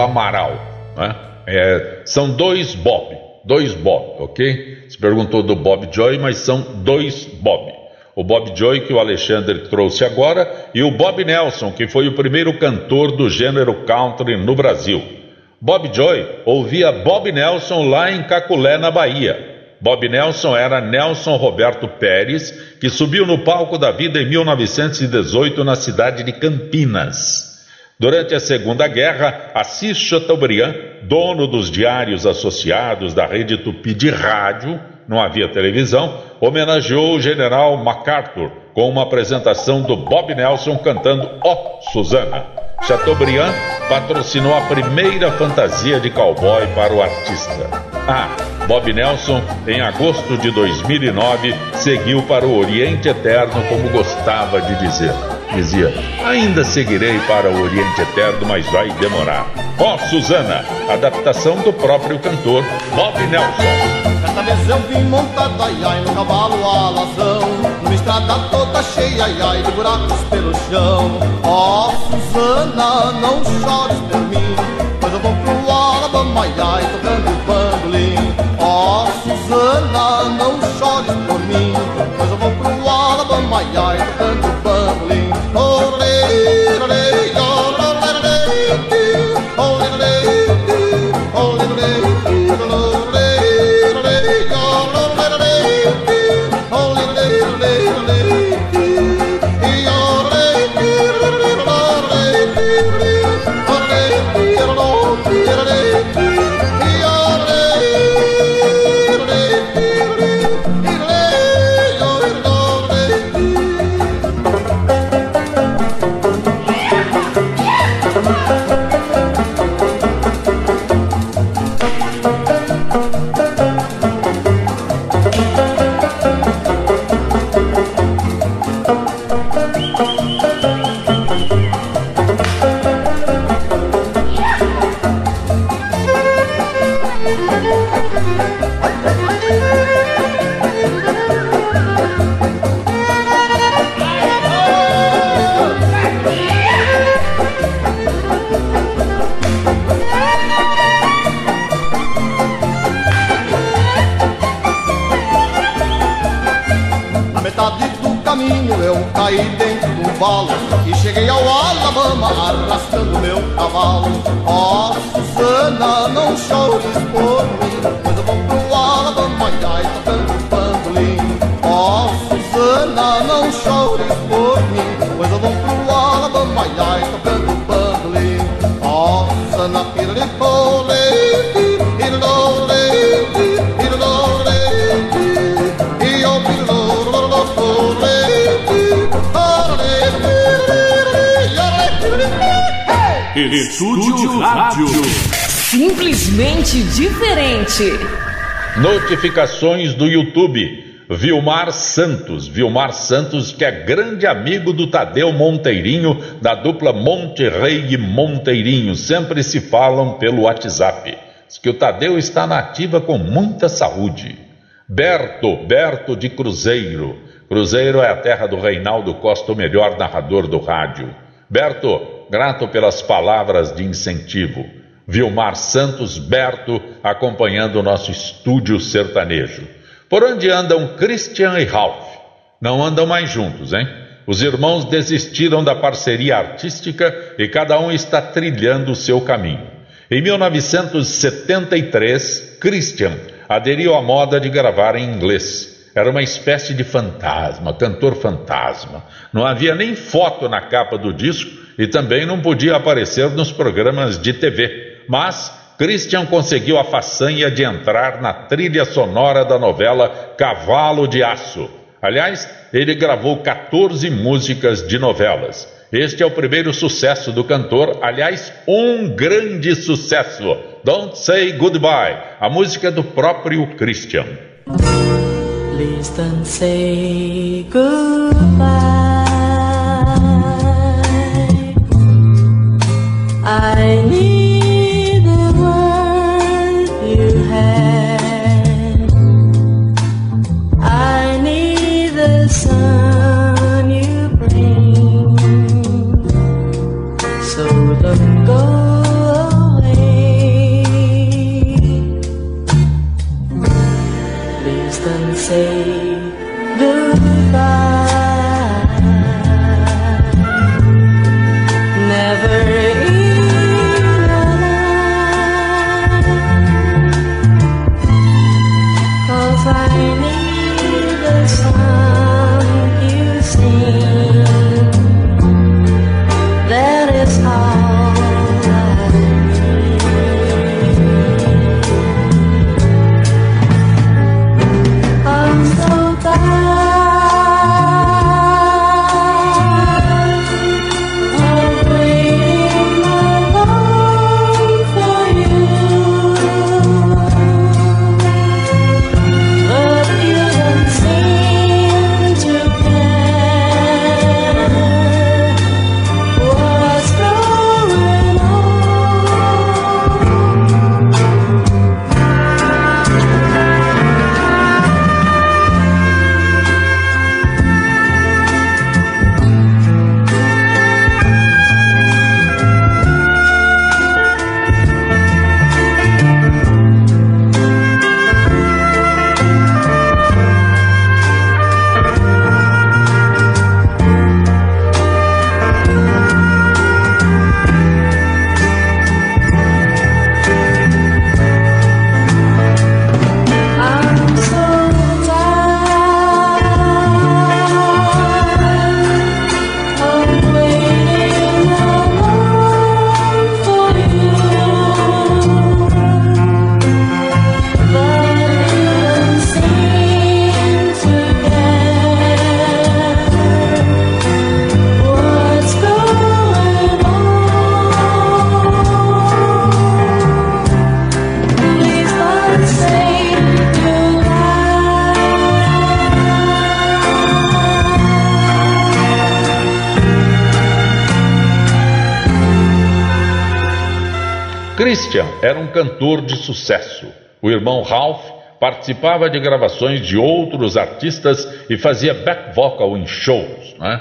Speaker 1: Amaral, né? É, são dois Bob, dois Bob, ok? Se perguntou do Bob Joy, mas são dois Bob. O Bob Joy que o Alexandre trouxe agora e o Bob Nelson, que foi o primeiro cantor do gênero country no Brasil. Bob Joy ouvia Bob Nelson lá em Caculé, na Bahia. Bob Nelson era Nelson Roberto Pérez, que subiu no palco da vida em 1918 na cidade de Campinas. Durante a Segunda Guerra, Assis Chateaubriand, dono dos diários associados da rede Tupi de rádio, não havia televisão, homenageou o general MacArthur com uma apresentação do Bob Nelson cantando Ó oh, Susana. Chateaubriand patrocinou a primeira fantasia de cowboy para o artista. Ah, Bob Nelson, em agosto de 2009, seguiu para o Oriente Eterno como gostava de dizer. Dizia: Ainda seguirei para o Oriente Eterno, mas vai demorar. Ó oh, Susana, adaptação do próprio cantor Bob Nelson.
Speaker 12: Certa vez eu vim montado, ai ai, no cavalo alazão Numa estrada toda cheia, ai ai, de buracos pelo chão Ó oh, Susana, não chores por mim Pois eu vou pro Alabama, ai ai, tocando bandolim Ó oh, Susana, não chores por mim Pois eu vou pro Alabama, ai ai, tocando bandolim
Speaker 6: Estúdio Rádio.
Speaker 5: Simplesmente diferente.
Speaker 1: Notificações do YouTube. Vilmar Santos, Vilmar Santos, que é grande amigo do Tadeu Monteirinho, da dupla Monterrey e Monteirinho, sempre se falam pelo WhatsApp. Diz que o Tadeu está na ativa com muita saúde. Berto, Berto de Cruzeiro. Cruzeiro é a terra do Reinaldo Costa, o melhor narrador do rádio. Berto, grato pelas palavras de incentivo. Vilmar Santos Berto acompanhando o nosso estúdio sertanejo. Por onde andam Christian e Ralph? Não andam mais juntos, hein? Os irmãos desistiram da parceria artística e cada um está trilhando o seu caminho. Em 1973, Christian aderiu à moda de gravar em inglês. Era uma espécie de fantasma, cantor fantasma. Não havia nem foto na capa do disco e também não podia aparecer nos programas de TV. Mas Christian conseguiu a façanha de entrar na trilha sonora da novela Cavalo de Aço. Aliás, ele gravou 14 músicas de novelas. Este é o primeiro sucesso do cantor, aliás, um grande sucesso. Don't Say Goodbye, a música do próprio Christian. Please don't say goodbye. I need era um cantor de sucesso. O irmão Ralph participava de gravações de outros artistas e fazia back vocal em shows. Né?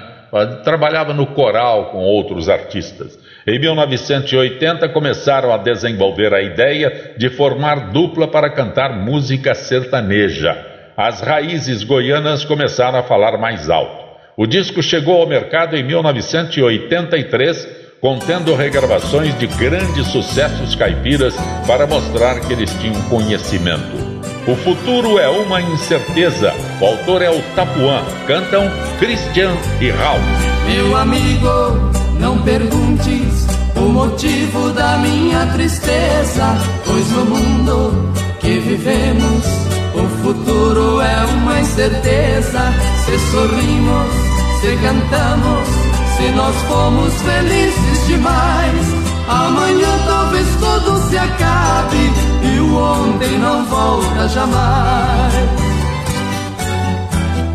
Speaker 1: Trabalhava no coral com outros artistas. Em 1980 começaram a desenvolver a ideia de formar dupla para cantar música sertaneja. as raízes goianas começaram a falar mais alto. O disco chegou ao mercado em 1983, contendo regravações de grandes sucessos caipiras para mostrar que eles tinham conhecimento. O futuro é uma incerteza. O autor é o Tapuã. Cantam Christian e Ralph.
Speaker 8: Meu amigo, não perguntes o motivo da minha tristeza, pois no mundo que vivemos, o futuro é uma incerteza. Se sorrimos se cantamos, se nós fomos felizes demais. Amanhã talvez tudo se acabe e o ontem não volta jamais.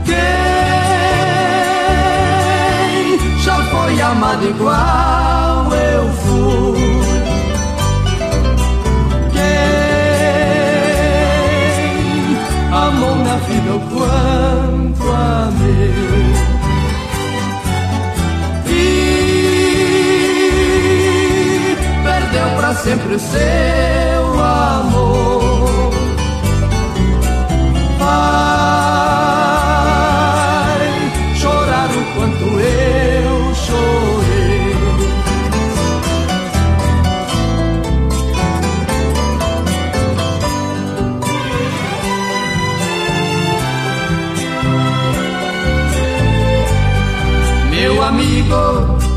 Speaker 8: Quem já foi amado igual o seu amor. Vai chorar o quanto eu chorei. Meu amigo,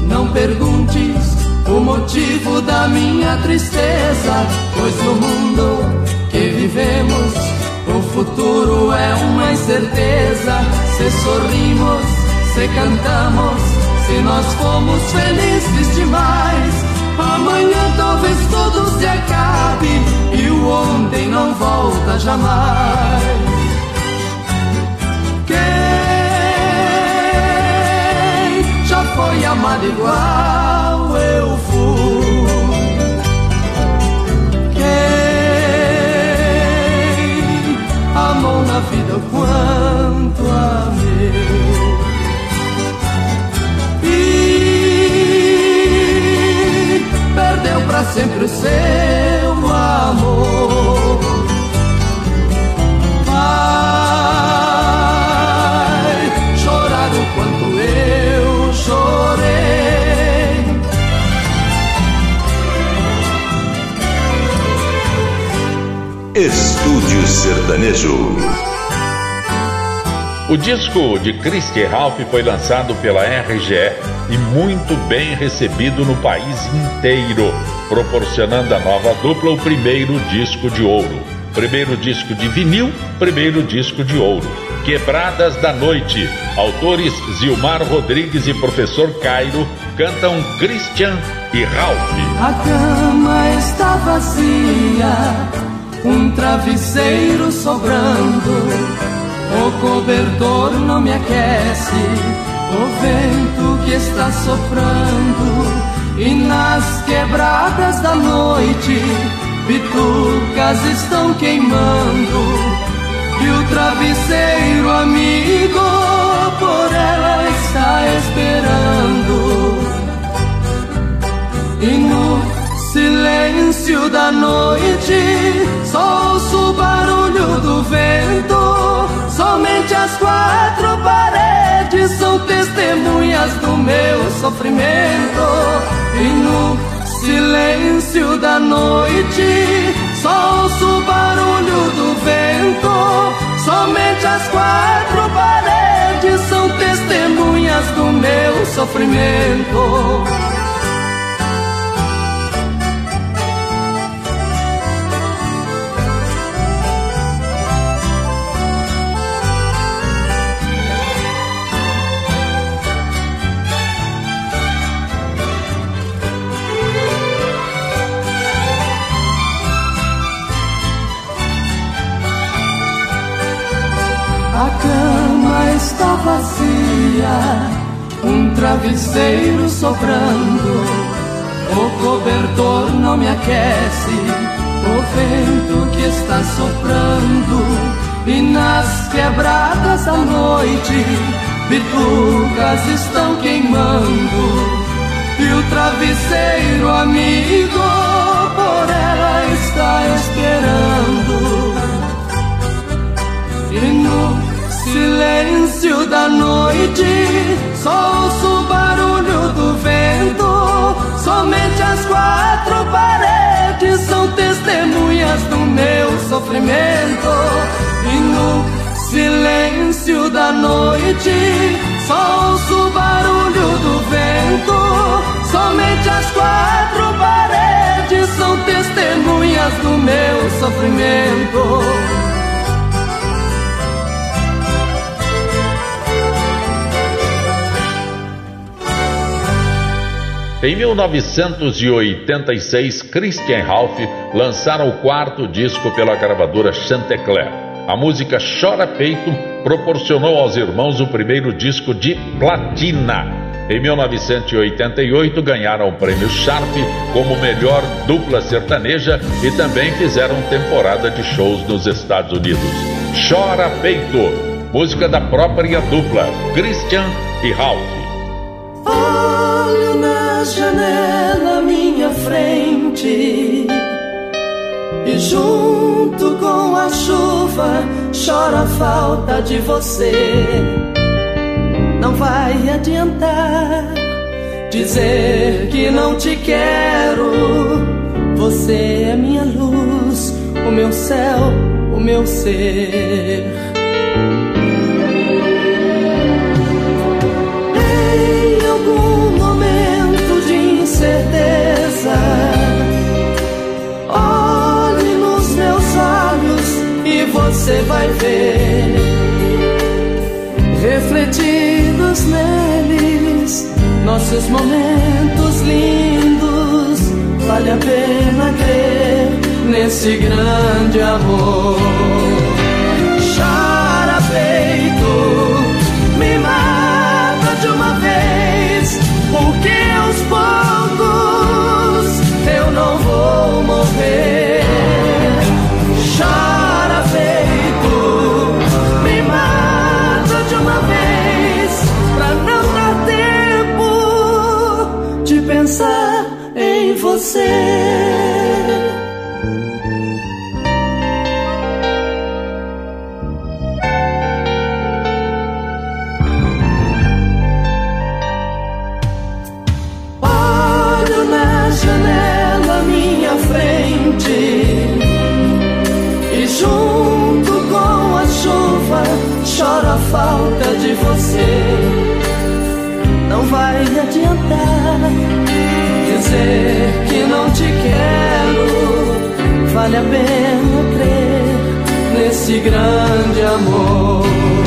Speaker 8: não perguntes o motivo minha tristeza, pois no mundo que vivemos, o futuro é uma incerteza. Se sorrimos, se cantamos, se nós fomos felizes demais, amanhã talvez tudo se acabe e o ontem não volta jamais. Quem já foi amado igual? eu fui. Vida quanto amei. E perdeu para sempre o seu amor. Vai chorar o quanto eu chorei.
Speaker 13: Estúdio Sertanejo.
Speaker 1: O disco de Christy Ralph foi lançado pela RGE e muito bem recebido no país inteiro, proporcionando à nova dupla o primeiro disco de ouro. Primeiro disco de vinil, primeiro disco de ouro. Quebradas da Noite. Autores Zilmar Rodrigues e Professor Cairo cantam Christian e Ralph.
Speaker 8: A cama está vazia um travesseiro sobrando, o cobertor não me aquece, o vento que está soprando, e nas quebradas da noite, bitucas estão queimando, e o travesseiro amigo por ela está esperando. E no silêncio da noite, só ouço o barulho do vento. Somente as quatro paredes são testemunhas do meu sofrimento. E no silêncio da noite, só ouço o barulho do vento. Somente as quatro paredes são testemunhas do meu sofrimento. Está vazia, um travesseiro sobrando. O cobertor não me aquece, o vento que está soprando. E nas quebradas da noite, bitucas estão queimando. E o travesseiro amigo por ela está esperando. Da noite, só ouço o barulho do vento. Somente as quatro paredes são testemunhas do meu sofrimento. E no silêncio da noite, só ouço o barulho do vento. Somente as quatro paredes são testemunhas do meu sofrimento.
Speaker 1: Em 1986, Christian Ralph lançaram o quarto disco pela gravadora Chantecler. A música Chora Peito proporcionou aos irmãos o primeiro disco de platina. Em 1988, ganharam o prêmio Sharp como melhor dupla sertaneja e também fizeram temporada de shows nos Estados Unidos. Chora Peito, música da própria dupla, Christian e Ralph.
Speaker 8: Na janela à minha frente. E junto com a chuva chora a falta de você. Não vai adiantar dizer que não te quero. Você é minha luz, o meu céu, o meu ser certeza. Olhe nos meus olhos e você vai ver refletidos neles nossos momentos lindos. Vale a pena crer nesse grande amor. Chora peito, me mata de uma vez, porque você. Olho na janela minha frente. E junto com a chuva choro a falta de você. Não vai adiantar dizer que não te quero. Vale a pena crer nesse grande amor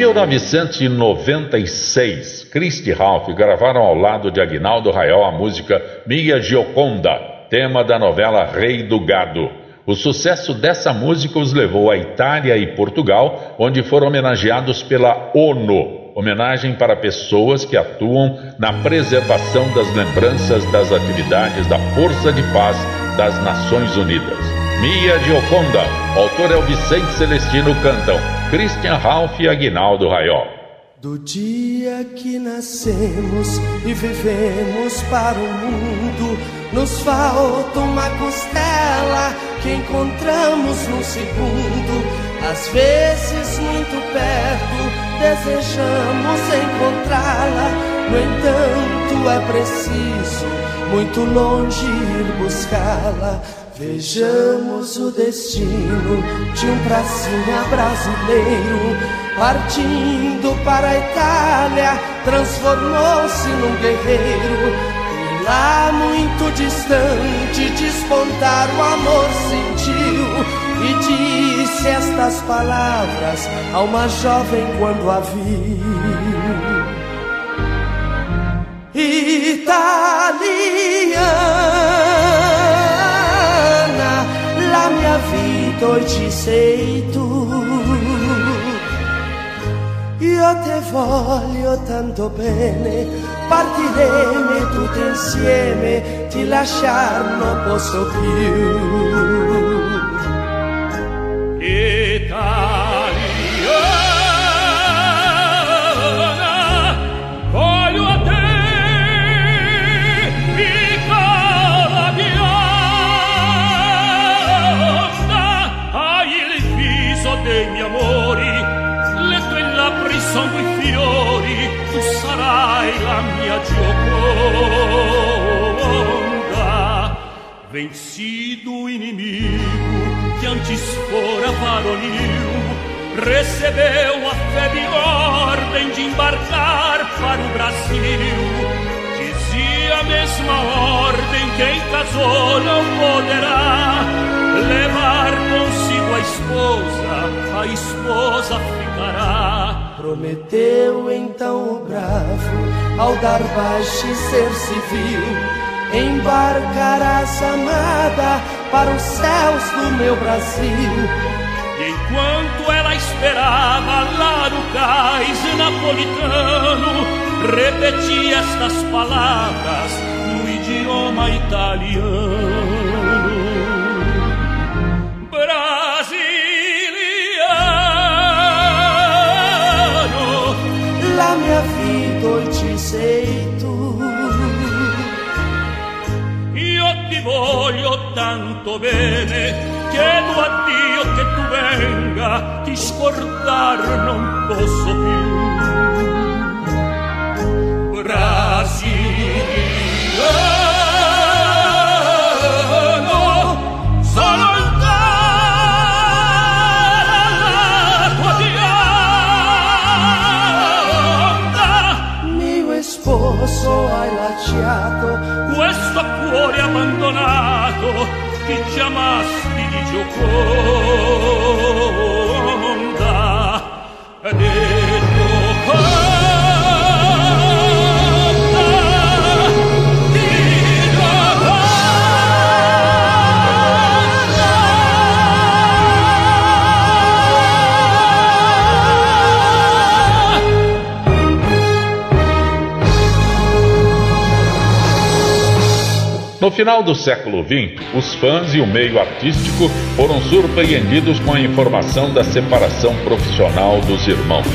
Speaker 1: 1996, Christy Ralph gravaram ao lado de Aguinaldo Raiol a música Minha Gioconda, tema da novela Rei do Gado. O sucesso dessa música os levou à Itália e Portugal, onde foram homenageados pela ONU, homenagem para pessoas que atuam na preservação das lembranças das atividades da Força de Paz das Nações Unidas. Mia Gioconda, autor é o Vicente Celestino, cantam Christian Ralph e Aguinaldo Raiol.
Speaker 8: Do dia que nascemos e vivemos para o mundo, nos falta uma costela que encontramos num segundo. Às vezes, muito perto, desejamos encontrá-la. No entanto, é preciso muito longe ir buscá-la. Vejamos o destino de um pracinha brasileiro partindo para a Itália, transformou-se num guerreiro. E lá muito distante despontar o amor sentiu e disse
Speaker 14: estas palavras a uma jovem quando a viu. Italiana, hoy ci sei tu. Io te voglio tanto bene, partiremo tutti insieme, ti lasciar non posso più.
Speaker 15: Italiana, gioconda. Vencido o inimigo que antes fora varonil, recebeu a febre ordem de embarcar para o Brasil. Dizia a mesma ordem: quem casou não poderá levar consigo a esposa, a esposa ficará.
Speaker 14: Prometeu então o bravo, ao dar baixa e ser civil, embarcarás amada para os céus do meu Brasil.
Speaker 15: E enquanto ela esperava lá no cais napolitano, repetia estas palavras no idioma italiano. Voglio tanto bene, chiedo a Dio che tu venga, ti scordar non posso più. Brasiliano,
Speaker 14: sposo hai lasciato
Speaker 15: questo cuore abbandonato che chiamasti di gioconda. Ed
Speaker 1: No final do século XX, os fãs e o meio artístico foram surpreendidos com a informação da separação profissional dos irmãos.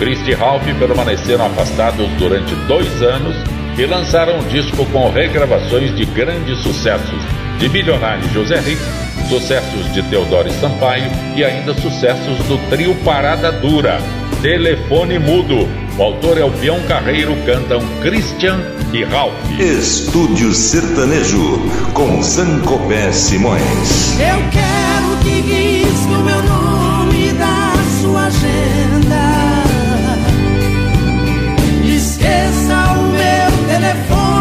Speaker 1: Christy e Ralph permaneceram afastados durante dois anos e lançaram um disco com regravações de grandes sucessos de Milionário José Rick, sucessos de Teodoro Sampaio e ainda sucessos do trio Parada Dura, Telefone Mudo. O autor é o Peão Carreiro, cantam Christian e Ralph.
Speaker 13: Estúdio Sertanejo com Zancopé Simões.
Speaker 8: Eu quero que risque o meu nome da sua agenda. Esqueça o meu telefone,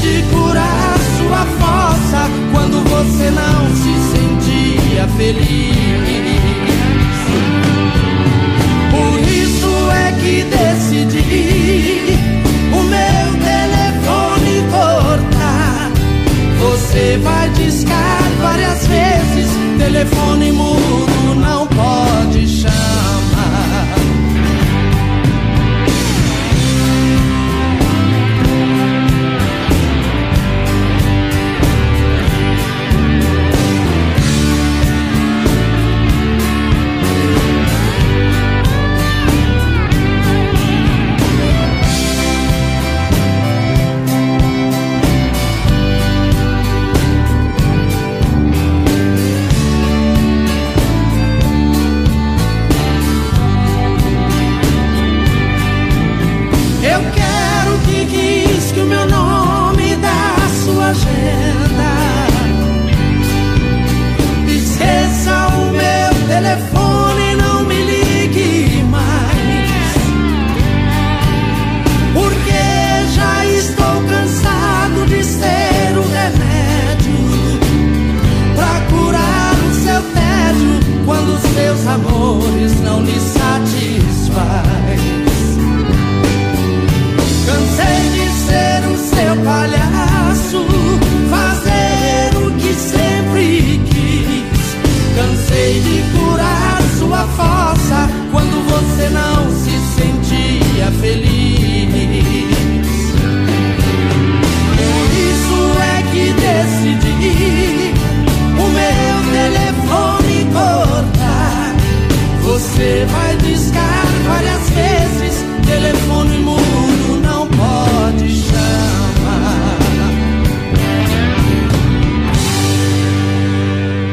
Speaker 8: de curar sua fossa quando você não se sentia feliz. Por isso é que decidi o meu telefone cortar. Você vai discar várias vezes, telefone mudo não pode.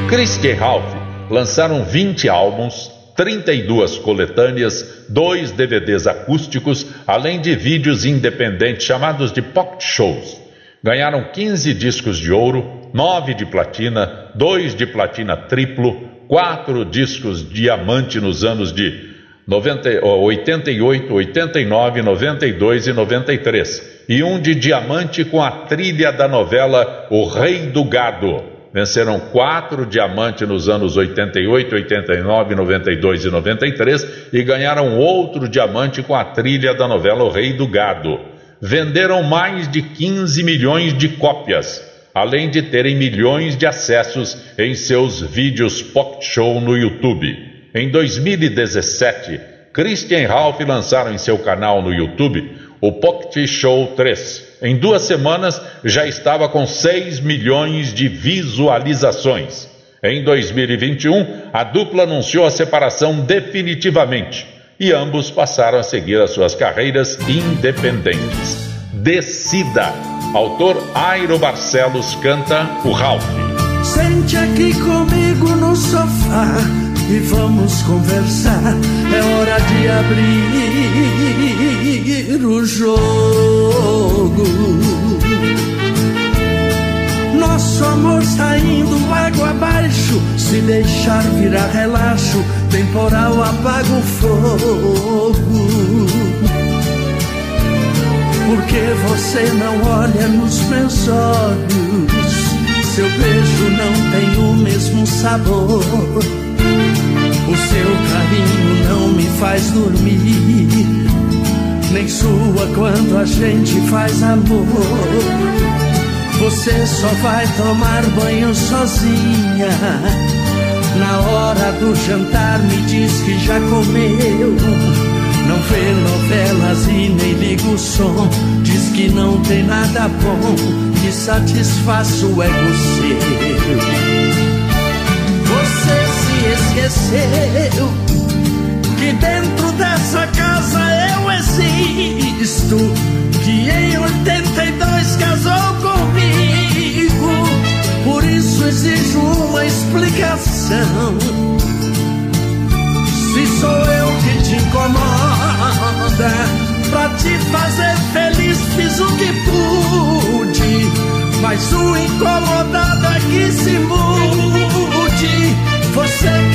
Speaker 1: Christian Ralph lançaram 20 álbuns, 32 coletâneas, dois DVDs acústicos, além de vídeos independentes chamados de pocket shows. Ganharam 15 discos de ouro, 9 de platina, 2 de platina triplo, 4 discos diamante nos anos de 90, 88, 89, 92 e 93, e um de diamante com a trilha da novela O Rei do Gado venceram quatro diamantes nos anos 88, 89, 92 e 93 e ganharam outro diamante com a trilha da novela O Rei do Gado. Venderam mais de 15 milhões de cópias, além de terem milhões de acessos em seus vídeos pocket show no YouTube. Em 2017, Christian Ralph lançaram em seu canal no YouTube o Pocket Show 3 em duas semanas já estava com 6 milhões de visualizações. Em 2021, a dupla anunciou a separação definitivamente e ambos passaram a seguir as suas carreiras independentes. Decida. Autor Airo Barcelos canta o Ralph.
Speaker 8: Sente aqui comigo no sofá e vamos conversar. É hora de abrir o jogo. Nosso amor está indo água abaixo. Se deixar virar relaxo, temporal apaga o fogo. Porque você não olha nos meus olhos. Seu beijo não tem o mesmo sabor. O seu carinho não me faz dormir, nem sua quando a gente faz amor. Você só vai tomar banho sozinha. Na hora do jantar me diz que já comeu. Não vê novelas e nem liga o som. Diz que não tem nada bom que satisfaça o ego seu esqueceu que dentro dessa casa eu existo, que em 82 casou comigo, por isso exijo uma explicação. Se sou eu que te incomoda, pra te fazer feliz fiz o que pude, mas o incomodado é que se mude. Você quem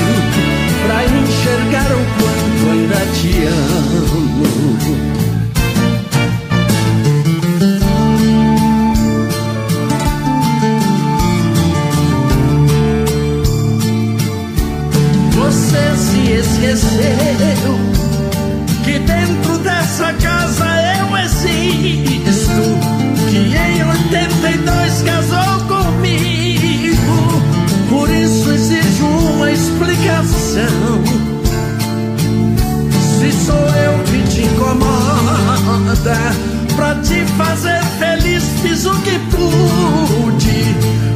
Speaker 8: enxergar o quanto ainda te amo. Você se esqueceu que dentro dessa casa eu existo, que em 82 casou comigo, por isso exijo uma explicação. Sou eu que te incomoda, pra te fazer feliz fiz o que pude,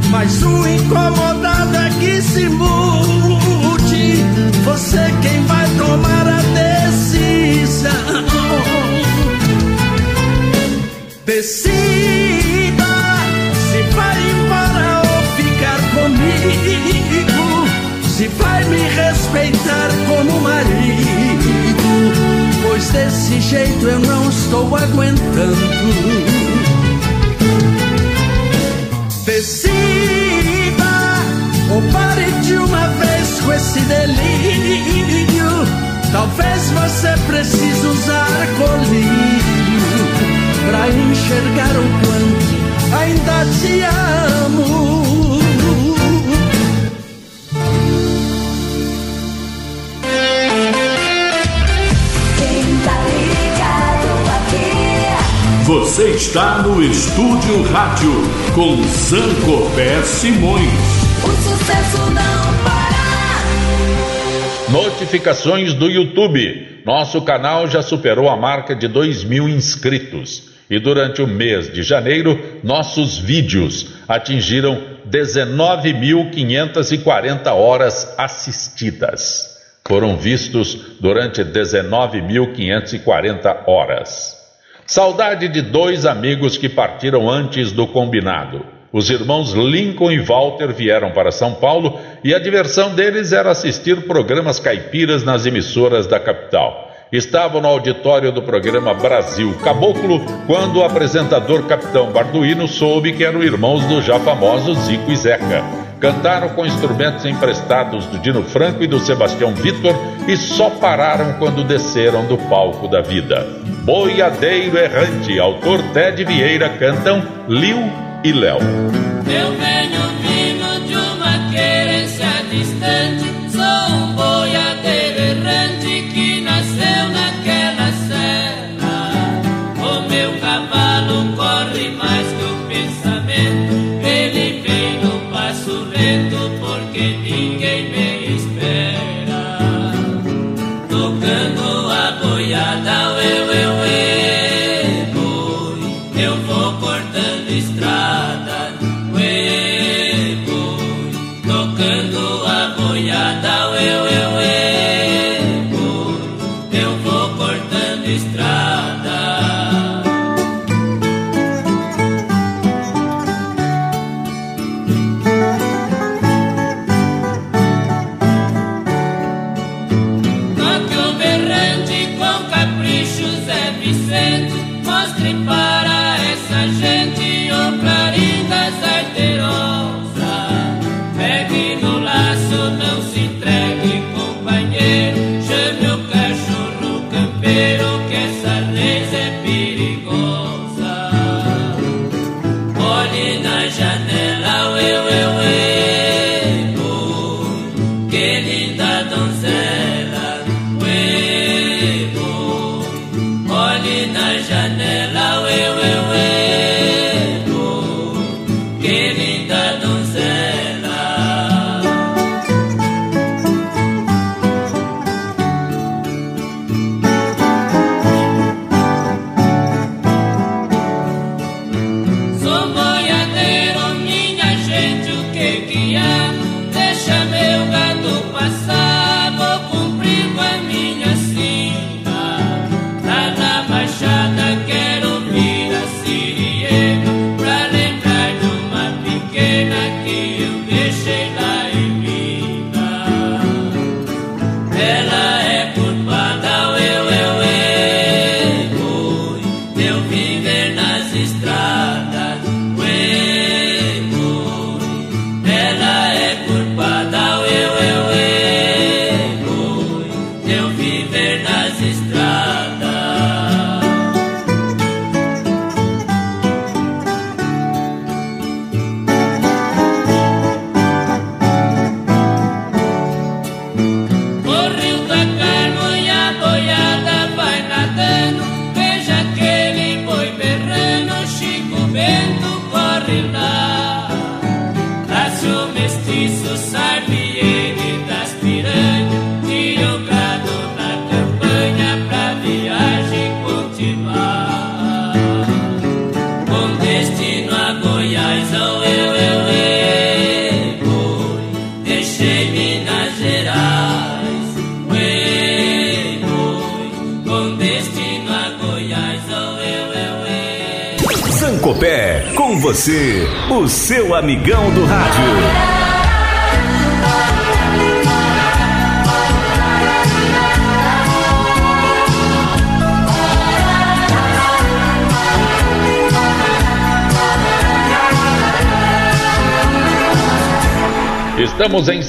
Speaker 8: mas o incomodado é que se mude. Você quem vai tomar a decisão. Decida se vai embora ou ficar comigo. Se vai me respeitar como marido. Pois desse jeito eu não estou aguentando. Decida ou pare de uma vez com esse delírio. Talvez você precise usar colírio pra enxergar o quanto ainda te amo.
Speaker 6: Você está no Estúdio Rádio com Zancopé Simões.
Speaker 16: O sucesso não para.
Speaker 1: Notificações do YouTube. Nosso canal já superou a marca de 2 mil inscritos. E durante o mês de janeiro, nossos vídeos atingiram 19.540 horas assistidas. Foram vistos durante 19.540 horas. Saudade de dois amigos que partiram antes do combinado. Os irmãos Lincoln e Walter vieram para São Paulo e a diversão deles era assistir programas caipiras nas emissoras da capital. Estavam no auditório do programa Brasil Caboclo quando o apresentador Capitão Barduino soube que eram irmãos do já famoso Zico e Zeca. Cantaram com instrumentos emprestados do Dino Franco e do Sebastião Vitor e só pararam quando desceram do palco da vida. Boiadeiro Errante, autor Ted Vieira, cantam Liu e Léo.
Speaker 16: Eu venho vindo de uma querência distante,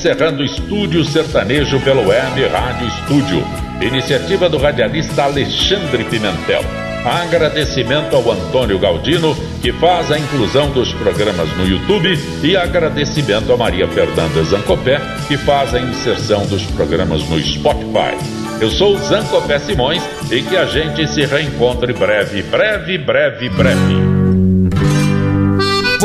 Speaker 1: encerrando o Estúdio Sertanejo pelo Web Rádio Estúdio, iniciativa do radialista Alexandre Pimentel. Agradecimento ao Antônio Galdino, que faz a inclusão dos programas no YouTube, e agradecimento a Maria Fernanda Zancopé, que faz a inserção dos programas no Spotify. Eu sou Zancopé Simões e que a gente se reencontre breve, breve, breve, breve.